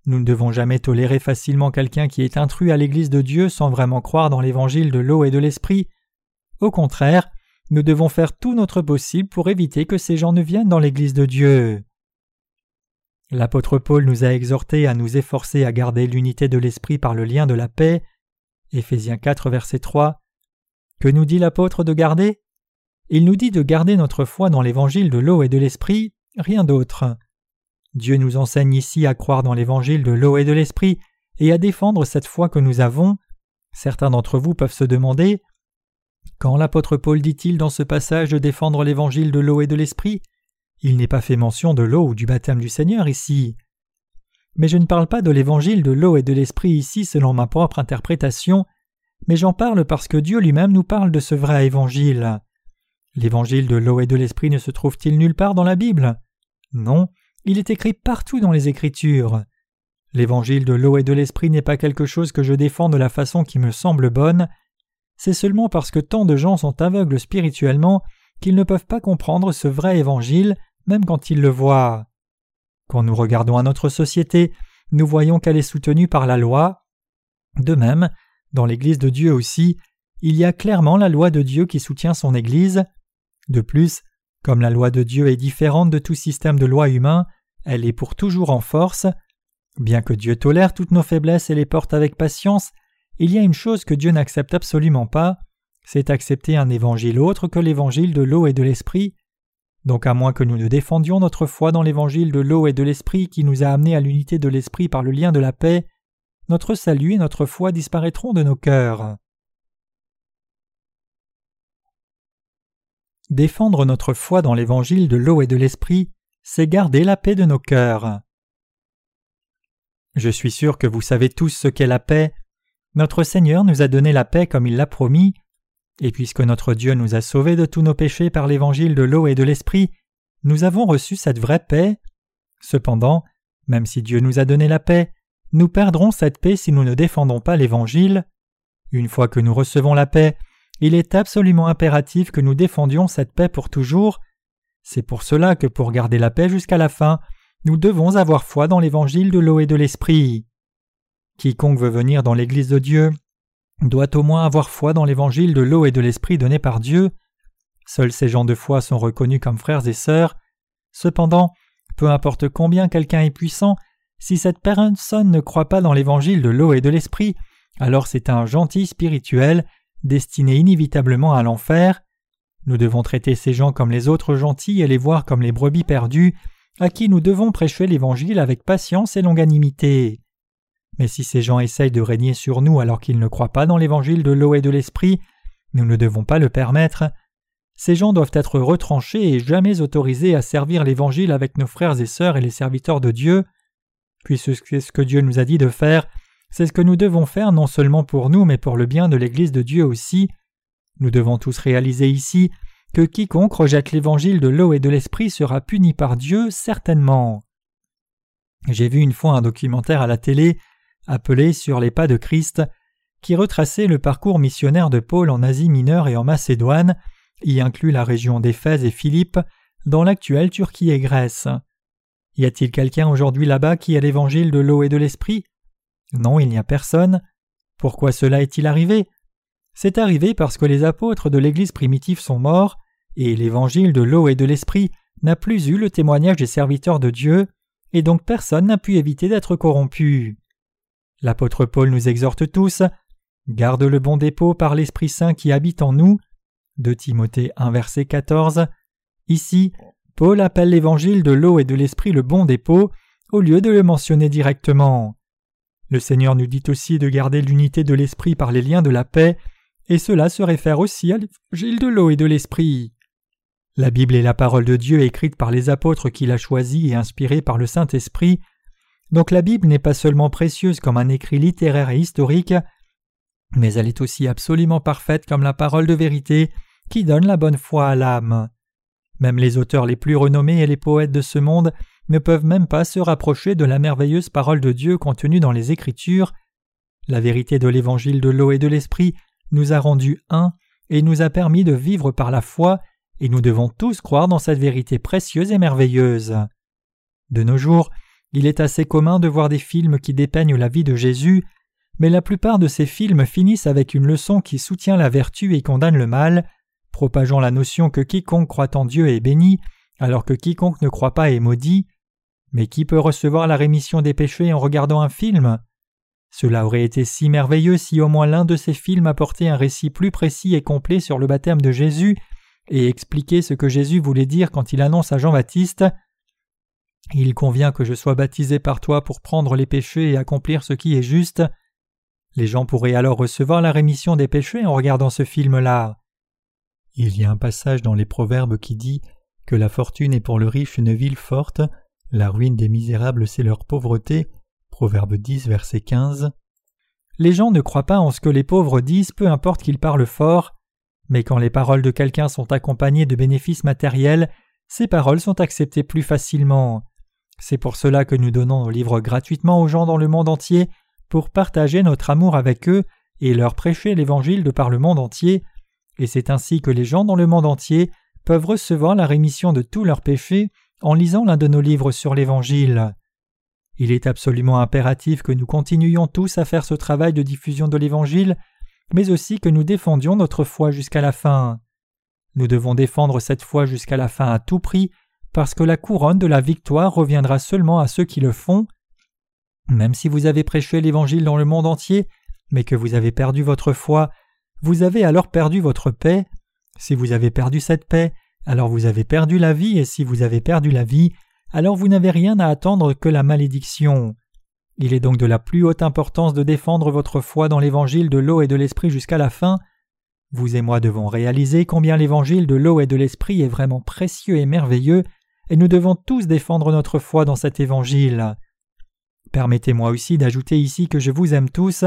Nous ne devons jamais tolérer facilement quelqu'un qui est intrus à l'Église de Dieu sans vraiment croire dans l'évangile de l'eau et de l'esprit. Au contraire, nous devons faire tout notre possible pour éviter que ces gens ne viennent dans l'Église de Dieu. L'apôtre Paul nous a exhortés à nous efforcer à garder l'unité de l'esprit par le lien de la paix. Éphésiens 4, verset 3. Que nous dit l'apôtre de garder? Il nous dit de garder notre foi dans l'évangile de l'eau et de l'esprit, rien d'autre. Dieu nous enseigne ici à croire dans l'évangile de l'eau et de l'esprit et à défendre cette foi que nous avons. Certains d'entre vous peuvent se demander quand l'apôtre Paul dit-il dans ce passage de défendre l'évangile de l'eau et de l'esprit Il n'est pas fait mention de l'eau ou du baptême du Seigneur ici. Mais je ne parle pas de l'évangile de l'eau et de l'esprit ici selon ma propre interprétation, mais j'en parle parce que Dieu lui-même nous parle de ce vrai évangile. L'évangile de l'eau et de l'esprit ne se trouve-t-il nulle part dans la Bible? Non, il est écrit partout dans les Écritures. L'évangile de l'eau et de l'esprit n'est pas quelque chose que je défends de la façon qui me semble bonne, c'est seulement parce que tant de gens sont aveugles spirituellement qu'ils ne peuvent pas comprendre ce vrai évangile même quand ils le voient. Quand nous regardons à notre société, nous voyons qu'elle est soutenue par la loi. De même, dans l'Église de Dieu aussi, il y a clairement la loi de Dieu qui soutient son Église. De plus, comme la loi de Dieu est différente de tout système de loi humain, elle est pour toujours en force. Bien que Dieu tolère toutes nos faiblesses et les porte avec patience, il y a une chose que Dieu n'accepte absolument pas, c'est accepter un évangile autre que l'évangile de l'eau et de l'esprit. Donc à moins que nous ne défendions notre foi dans l'évangile de l'eau et de l'esprit qui nous a amenés à l'unité de l'esprit par le lien de la paix, notre salut et notre foi disparaîtront de nos cœurs. Défendre notre foi dans l'évangile de l'eau et de l'esprit, c'est garder la paix de nos cœurs. Je suis sûr que vous savez tous ce qu'est la paix. Notre Seigneur nous a donné la paix comme il l'a promis, et puisque notre Dieu nous a sauvés de tous nos péchés par l'évangile de l'eau et de l'esprit, nous avons reçu cette vraie paix. Cependant, même si Dieu nous a donné la paix, nous perdrons cette paix si nous ne défendons pas l'Évangile. Une fois que nous recevons la paix, il est absolument impératif que nous défendions cette paix pour toujours. C'est pour cela que pour garder la paix jusqu'à la fin, nous devons avoir foi dans l'Évangile de l'eau et de l'Esprit. Quiconque veut venir dans l'Église de Dieu doit au moins avoir foi dans l'Évangile de l'eau et de l'Esprit donné par Dieu. Seuls ces gens de foi sont reconnus comme frères et sœurs. Cependant, peu importe combien quelqu'un est puissant, si cette personne ne croit pas dans l'évangile de l'eau et de l'esprit, alors c'est un gentil spirituel, destiné inévitablement à l'enfer. Nous devons traiter ces gens comme les autres gentils et les voir comme les brebis perdues, à qui nous devons prêcher l'évangile avec patience et longanimité. Mais si ces gens essayent de régner sur nous alors qu'ils ne croient pas dans l'évangile de l'eau et de l'esprit, nous ne devons pas le permettre. Ces gens doivent être retranchés et jamais autorisés à servir l'évangile avec nos frères et sœurs et les serviteurs de Dieu. Puisque ce que Dieu nous a dit de faire, c'est ce que nous devons faire non seulement pour nous, mais pour le bien de l'Église de Dieu aussi. Nous devons tous réaliser ici que quiconque rejette l'évangile de l'eau et de l'esprit sera puni par Dieu certainement. J'ai vu une fois un documentaire à la télé appelé Sur les pas de Christ, qui retraçait le parcours missionnaire de Paul en Asie mineure et en Macédoine, y inclut la région d'Éphèse et Philippe, dans l'actuelle Turquie et Grèce. Y a-t-il quelqu'un aujourd'hui là-bas qui a l'évangile de l'eau et de l'esprit? Non, il n'y a personne. Pourquoi cela est-il arrivé? C'est arrivé parce que les apôtres de l'Église primitive sont morts, et l'évangile de l'eau et de l'esprit n'a plus eu le témoignage des serviteurs de Dieu, et donc personne n'a pu éviter d'être corrompu. L'apôtre Paul nous exhorte tous Garde le bon dépôt par l'Esprit Saint qui habite en nous. De Timothée 1 verset 14. Ici, Paul appelle l'évangile de l'eau et de l'esprit le bon dépôt, au lieu de le mentionner directement. Le Seigneur nous dit aussi de garder l'unité de l'esprit par les liens de la paix, et cela se réfère aussi à l'évangile de l'eau et de l'esprit. La Bible est la parole de Dieu écrite par les apôtres qu'il a choisis et inspirée par le Saint-Esprit. Donc la Bible n'est pas seulement précieuse comme un écrit littéraire et historique, mais elle est aussi absolument parfaite comme la parole de vérité qui donne la bonne foi à l'âme. Même les auteurs les plus renommés et les poètes de ce monde ne peuvent même pas se rapprocher de la merveilleuse parole de Dieu contenue dans les Écritures. La vérité de l'évangile de l'eau et de l'esprit nous a rendus un et nous a permis de vivre par la foi, et nous devons tous croire dans cette vérité précieuse et merveilleuse. De nos jours, il est assez commun de voir des films qui dépeignent la vie de Jésus, mais la plupart de ces films finissent avec une leçon qui soutient la vertu et condamne le mal, propageant la notion que quiconque croit en Dieu est béni, alors que quiconque ne croit pas est maudit. Mais qui peut recevoir la rémission des péchés en regardant un film? Cela aurait été si merveilleux si au moins l'un de ces films apportait un récit plus précis et complet sur le baptême de Jésus et expliquait ce que Jésus voulait dire quand il annonce à Jean-Baptiste Il convient que je sois baptisé par toi pour prendre les péchés et accomplir ce qui est juste. Les gens pourraient alors recevoir la rémission des péchés en regardant ce film-là. Il y a un passage dans les Proverbes qui dit que la fortune est pour le riche une ville forte, la ruine des misérables c'est leur pauvreté. Proverbe 10, verset 15. Les gens ne croient pas en ce que les pauvres disent, peu importe qu'ils parlent fort, mais quand les paroles de quelqu'un sont accompagnées de bénéfices matériels, ces paroles sont acceptées plus facilement. C'est pour cela que nous donnons nos livres gratuitement aux gens dans le monde entier pour partager notre amour avec eux et leur prêcher l'évangile de par le monde entier, et c'est ainsi que les gens dans le monde entier peuvent recevoir la rémission de tous leurs péchés en lisant l'un de nos livres sur l'Évangile. Il est absolument impératif que nous continuions tous à faire ce travail de diffusion de l'Évangile, mais aussi que nous défendions notre foi jusqu'à la fin. Nous devons défendre cette foi jusqu'à la fin à tout prix, parce que la couronne de la victoire reviendra seulement à ceux qui le font. Même si vous avez prêché l'Évangile dans le monde entier, mais que vous avez perdu votre foi, vous avez alors perdu votre paix. Si vous avez perdu cette paix, alors vous avez perdu la vie, et si vous avez perdu la vie, alors vous n'avez rien à attendre que la malédiction. Il est donc de la plus haute importance de défendre votre foi dans l'évangile de l'eau et de l'esprit jusqu'à la fin. Vous et moi devons réaliser combien l'évangile de l'eau et de l'esprit est vraiment précieux et merveilleux, et nous devons tous défendre notre foi dans cet évangile. Permettez-moi aussi d'ajouter ici que je vous aime tous,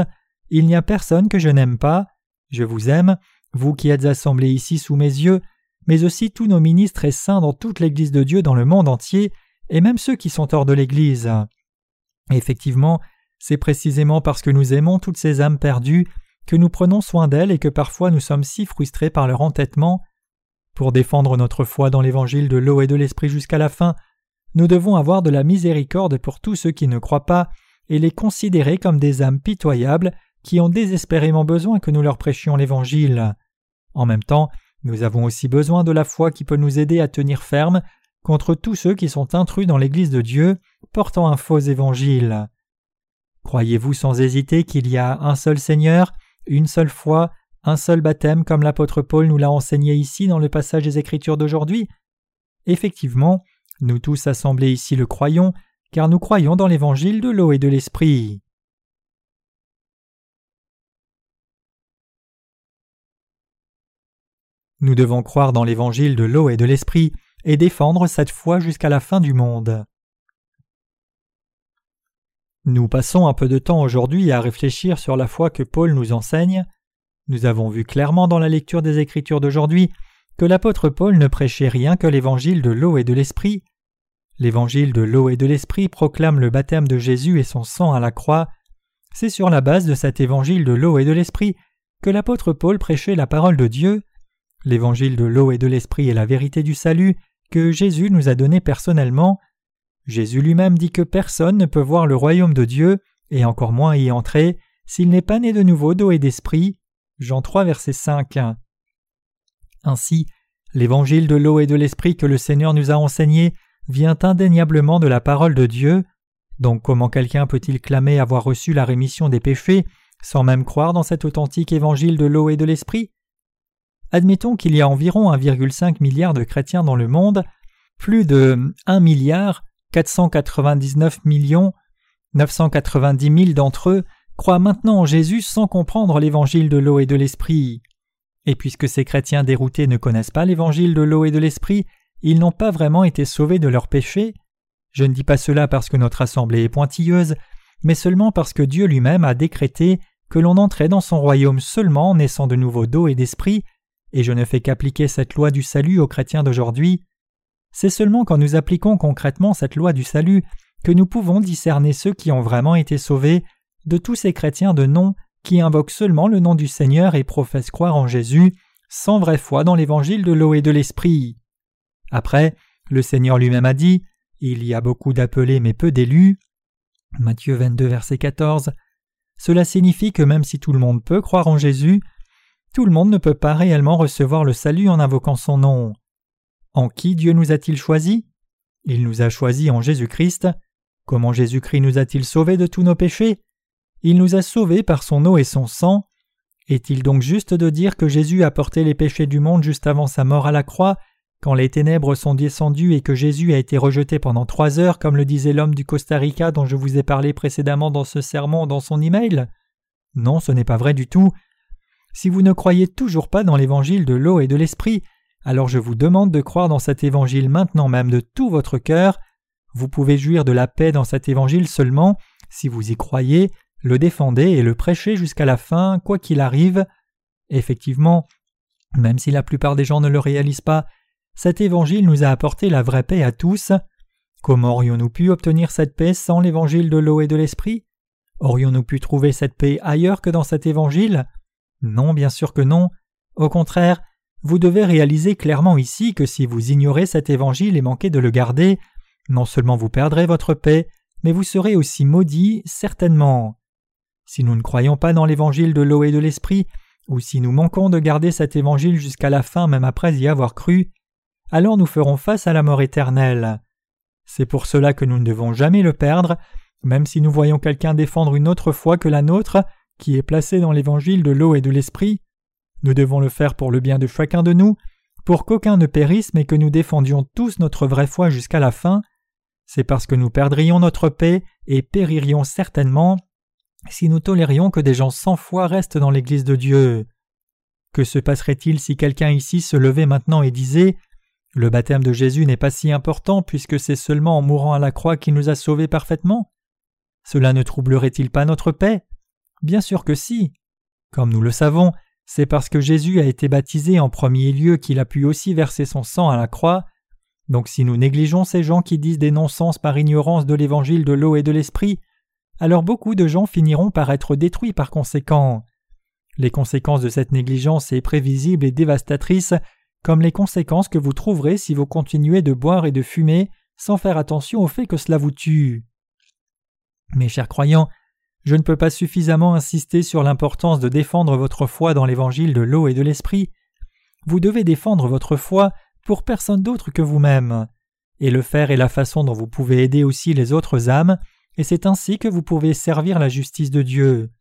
il n'y a personne que je n'aime pas, je vous aime, vous qui êtes assemblés ici sous mes yeux, mais aussi tous nos ministres et saints dans toute l'Église de Dieu dans le monde entier, et même ceux qui sont hors de l'Église. Effectivement, c'est précisément parce que nous aimons toutes ces âmes perdues que nous prenons soin d'elles et que parfois nous sommes si frustrés par leur entêtement. Pour défendre notre foi dans l'évangile de l'eau et de l'esprit jusqu'à la fin, nous devons avoir de la miséricorde pour tous ceux qui ne croient pas et les considérer comme des âmes pitoyables qui ont désespérément besoin que nous leur prêchions l'Évangile. En même temps, nous avons aussi besoin de la foi qui peut nous aider à tenir ferme contre tous ceux qui sont intrus dans l'Église de Dieu, portant un faux évangile. Croyez-vous sans hésiter qu'il y a un seul Seigneur, une seule foi, un seul baptême comme l'apôtre Paul nous l'a enseigné ici dans le passage des Écritures d'aujourd'hui? Effectivement, nous tous assemblés ici le croyons, car nous croyons dans l'évangile de l'eau et de l'esprit. Nous devons croire dans l'évangile de l'eau et de l'esprit et défendre cette foi jusqu'à la fin du monde. Nous passons un peu de temps aujourd'hui à réfléchir sur la foi que Paul nous enseigne. Nous avons vu clairement dans la lecture des Écritures d'aujourd'hui que l'apôtre Paul ne prêchait rien que l'évangile de l'eau et de l'esprit. L'évangile de l'eau et de l'esprit proclame le baptême de Jésus et son sang à la croix. C'est sur la base de cet évangile de l'eau et de l'esprit que l'apôtre Paul prêchait la parole de Dieu. L'évangile de l'eau et de l'esprit est la vérité du salut que Jésus nous a donné personnellement. Jésus lui-même dit que personne ne peut voir le royaume de Dieu, et encore moins y entrer, s'il n'est pas né de nouveau d'eau et d'esprit. Jean 3, verset 5. Ainsi, l'évangile de l'eau et de l'esprit que le Seigneur nous a enseigné vient indéniablement de la parole de Dieu. Donc comment quelqu'un peut-il clamer avoir reçu la rémission des péchés sans même croire dans cet authentique évangile de l'eau et de l'esprit? Admettons qu'il y a environ 1,5 milliard de chrétiens dans le monde, plus de 1 milliard 499 millions 990 000 d'entre eux croient maintenant en Jésus sans comprendre l'évangile de l'eau et de l'esprit. Et puisque ces chrétiens déroutés ne connaissent pas l'évangile de l'eau et de l'esprit, ils n'ont pas vraiment été sauvés de leurs péchés. Je ne dis pas cela parce que notre assemblée est pointilleuse, mais seulement parce que Dieu lui-même a décrété que l'on entrait dans son royaume seulement en naissant de nouveau d'eau et d'esprit, et je ne fais qu'appliquer cette loi du salut aux chrétiens d'aujourd'hui. C'est seulement quand nous appliquons concrètement cette loi du salut que nous pouvons discerner ceux qui ont vraiment été sauvés de tous ces chrétiens de nom qui invoquent seulement le nom du Seigneur et professent croire en Jésus sans vraie foi dans l'évangile de l'eau et de l'esprit. Après, le Seigneur lui-même a dit Il y a beaucoup d'appelés mais peu d'élus. Matthieu 22, verset 14. Cela signifie que même si tout le monde peut croire en Jésus, tout le monde ne peut pas réellement recevoir le salut en invoquant son nom. En qui Dieu nous a-t-il choisis? Il nous a choisis en Jésus-Christ. Comment Jésus-Christ nous a-t-il sauvés de tous nos péchés? Il nous a sauvés par son eau et son sang. Est-il donc juste de dire que Jésus a porté les péchés du monde juste avant sa mort à la croix, quand les ténèbres sont descendues et que Jésus a été rejeté pendant trois heures, comme le disait l'homme du Costa Rica dont je vous ai parlé précédemment dans ce sermon dans son email? Non, ce n'est pas vrai du tout. Si vous ne croyez toujours pas dans l'évangile de l'eau et de l'esprit, alors je vous demande de croire dans cet évangile maintenant même de tout votre cœur. Vous pouvez jouir de la paix dans cet évangile seulement si vous y croyez, le défendez et le prêchez jusqu'à la fin, quoi qu'il arrive. Effectivement, même si la plupart des gens ne le réalisent pas, cet évangile nous a apporté la vraie paix à tous. Comment aurions-nous pu obtenir cette paix sans l'évangile de l'eau et de l'esprit? Aurions-nous pu trouver cette paix ailleurs que dans cet évangile? Non, bien sûr que non. Au contraire, vous devez réaliser clairement ici que si vous ignorez cet évangile et manquez de le garder, non seulement vous perdrez votre paix, mais vous serez aussi maudit, certainement. Si nous ne croyons pas dans l'évangile de l'eau et de l'esprit, ou si nous manquons de garder cet évangile jusqu'à la fin même après y avoir cru, alors nous ferons face à la mort éternelle. C'est pour cela que nous ne devons jamais le perdre, même si nous voyons quelqu'un défendre une autre foi que la nôtre, qui est placé dans l'évangile de l'eau et de l'esprit. Nous devons le faire pour le bien de chacun de nous, pour qu'aucun ne périsse mais que nous défendions tous notre vraie foi jusqu'à la fin, c'est parce que nous perdrions notre paix et péririons certainement si nous tolérions que des gens sans foi restent dans l'Église de Dieu? Que se passerait-il si quelqu'un ici se levait maintenant et disait Le baptême de Jésus n'est pas si important puisque c'est seulement en mourant à la croix qu'il nous a sauvés parfaitement? Cela ne troublerait-il pas notre paix? Bien sûr que si. Comme nous le savons, c'est parce que Jésus a été baptisé en premier lieu qu'il a pu aussi verser son sang à la croix. Donc si nous négligeons ces gens qui disent des non-sens par ignorance de l'évangile de l'eau et de l'esprit, alors beaucoup de gens finiront par être détruits par conséquent. Les conséquences de cette négligence sont prévisibles et dévastatrices, comme les conséquences que vous trouverez si vous continuez de boire et de fumer sans faire attention au fait que cela vous tue. Mes chers croyants, je ne peux pas suffisamment insister sur l'importance de défendre votre foi dans l'évangile de l'eau et de l'esprit. Vous devez défendre votre foi pour personne d'autre que vous-même. Et le faire est la façon dont vous pouvez aider aussi les autres âmes, et c'est ainsi que vous pouvez servir la justice de Dieu.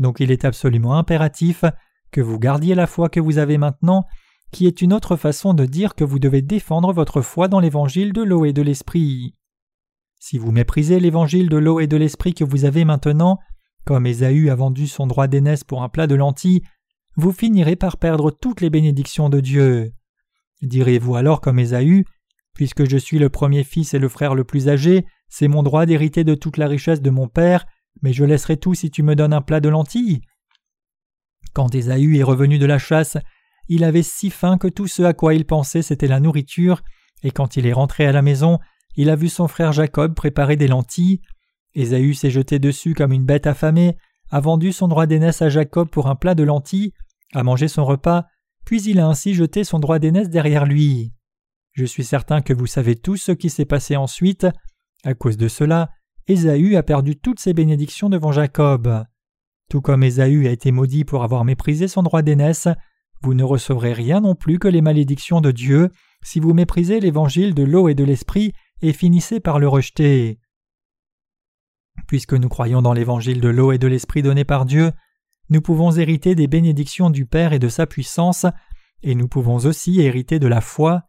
Donc il est absolument impératif que vous gardiez la foi que vous avez maintenant, qui est une autre façon de dire que vous devez défendre votre foi dans l'évangile de l'eau et de l'esprit. Si vous méprisez l'évangile de l'eau et de l'esprit que vous avez maintenant, comme Ésaü a vendu son droit d'aînesse pour un plat de lentilles, vous finirez par perdre toutes les bénédictions de Dieu. Direz-vous alors comme Ésaü Puisque je suis le premier fils et le frère le plus âgé, c'est mon droit d'hériter de toute la richesse de mon père, mais je laisserai tout si tu me donnes un plat de lentilles. Quand Ésaü est revenu de la chasse, il avait si faim que tout ce à quoi il pensait c'était la nourriture, et quand il est rentré à la maison, il a vu son frère Jacob préparer des lentilles. Ésaü s'est jeté dessus comme une bête affamée, a vendu son droit d'aînesse à Jacob pour un plat de lentilles, a mangé son repas, puis il a ainsi jeté son droit d'aînesse derrière lui. Je suis certain que vous savez tout ce qui s'est passé ensuite. À cause de cela, Ésaü a perdu toutes ses bénédictions devant Jacob. Tout comme Ésaü a été maudit pour avoir méprisé son droit d'aînesse, vous ne recevrez rien non plus que les malédictions de Dieu si vous méprisez l'évangile de l'eau et de l'esprit et finissez par le rejeter. Puisque nous croyons dans l'évangile de l'eau et de l'esprit donné par Dieu, nous pouvons hériter des bénédictions du Père et de sa puissance, et nous pouvons aussi hériter de la foi.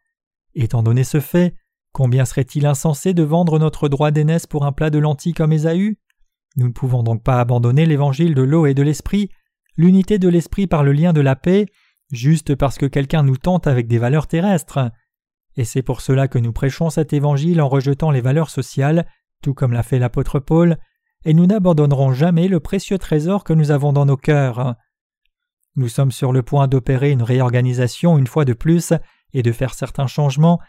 Étant donné ce fait, combien serait-il insensé de vendre notre droit d'aînesse pour un plat de lentilles comme Ésaü? Nous ne pouvons donc pas abandonner l'évangile de l'eau et de l'esprit, l'unité de l'esprit par le lien de la paix, juste parce que quelqu'un nous tente avec des valeurs terrestres. Et c'est pour cela que nous prêchons cet évangile en rejetant les valeurs sociales, tout comme l'a fait l'apôtre Paul, et nous n'abandonnerons jamais le précieux trésor que nous avons dans nos cœurs. Nous sommes sur le point d'opérer une réorganisation une fois de plus et de faire certains changements,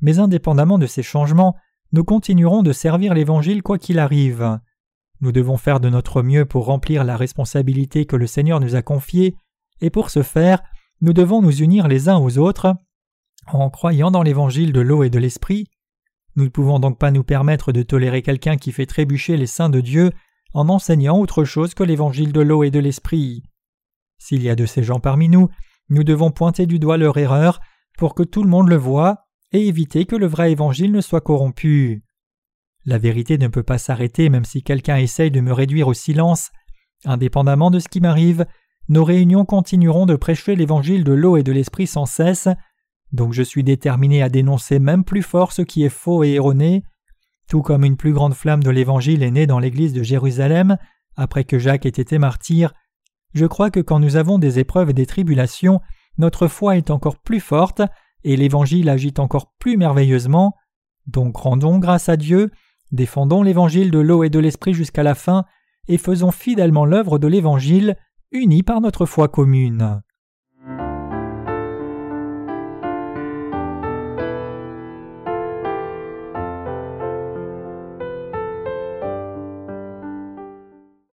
mais indépendamment de ces changements, nous continuerons de servir l'Évangile quoi qu'il arrive. Nous devons faire de notre mieux pour remplir la responsabilité que le Seigneur nous a confiée, et pour ce faire, nous devons nous unir les uns aux autres en croyant dans l'évangile de l'eau et de l'esprit. Nous ne pouvons donc pas nous permettre de tolérer quelqu'un qui fait trébucher les saints de Dieu en enseignant autre chose que l'évangile de l'eau et de l'esprit. S'il y a de ces gens parmi nous, nous devons pointer du doigt leur erreur pour que tout le monde le voie éviter que le vrai évangile ne soit corrompu. La vérité ne peut pas s'arrêter même si quelqu'un essaye de me réduire au silence. Indépendamment de ce qui m'arrive, nos réunions continueront de prêcher l'évangile de l'eau et de l'esprit sans cesse, donc je suis déterminé à dénoncer même plus fort ce qui est faux et erroné, tout comme une plus grande flamme de l'Évangile est née dans l'Église de Jérusalem après que Jacques ait été martyr. Je crois que quand nous avons des épreuves et des tribulations, notre foi est encore plus forte et l'Évangile agit encore plus merveilleusement. Donc rendons grâce à Dieu, défendons l'Évangile de l'eau et de l'Esprit jusqu'à la fin, et faisons fidèlement l'œuvre de l'Évangile, unis par notre foi commune.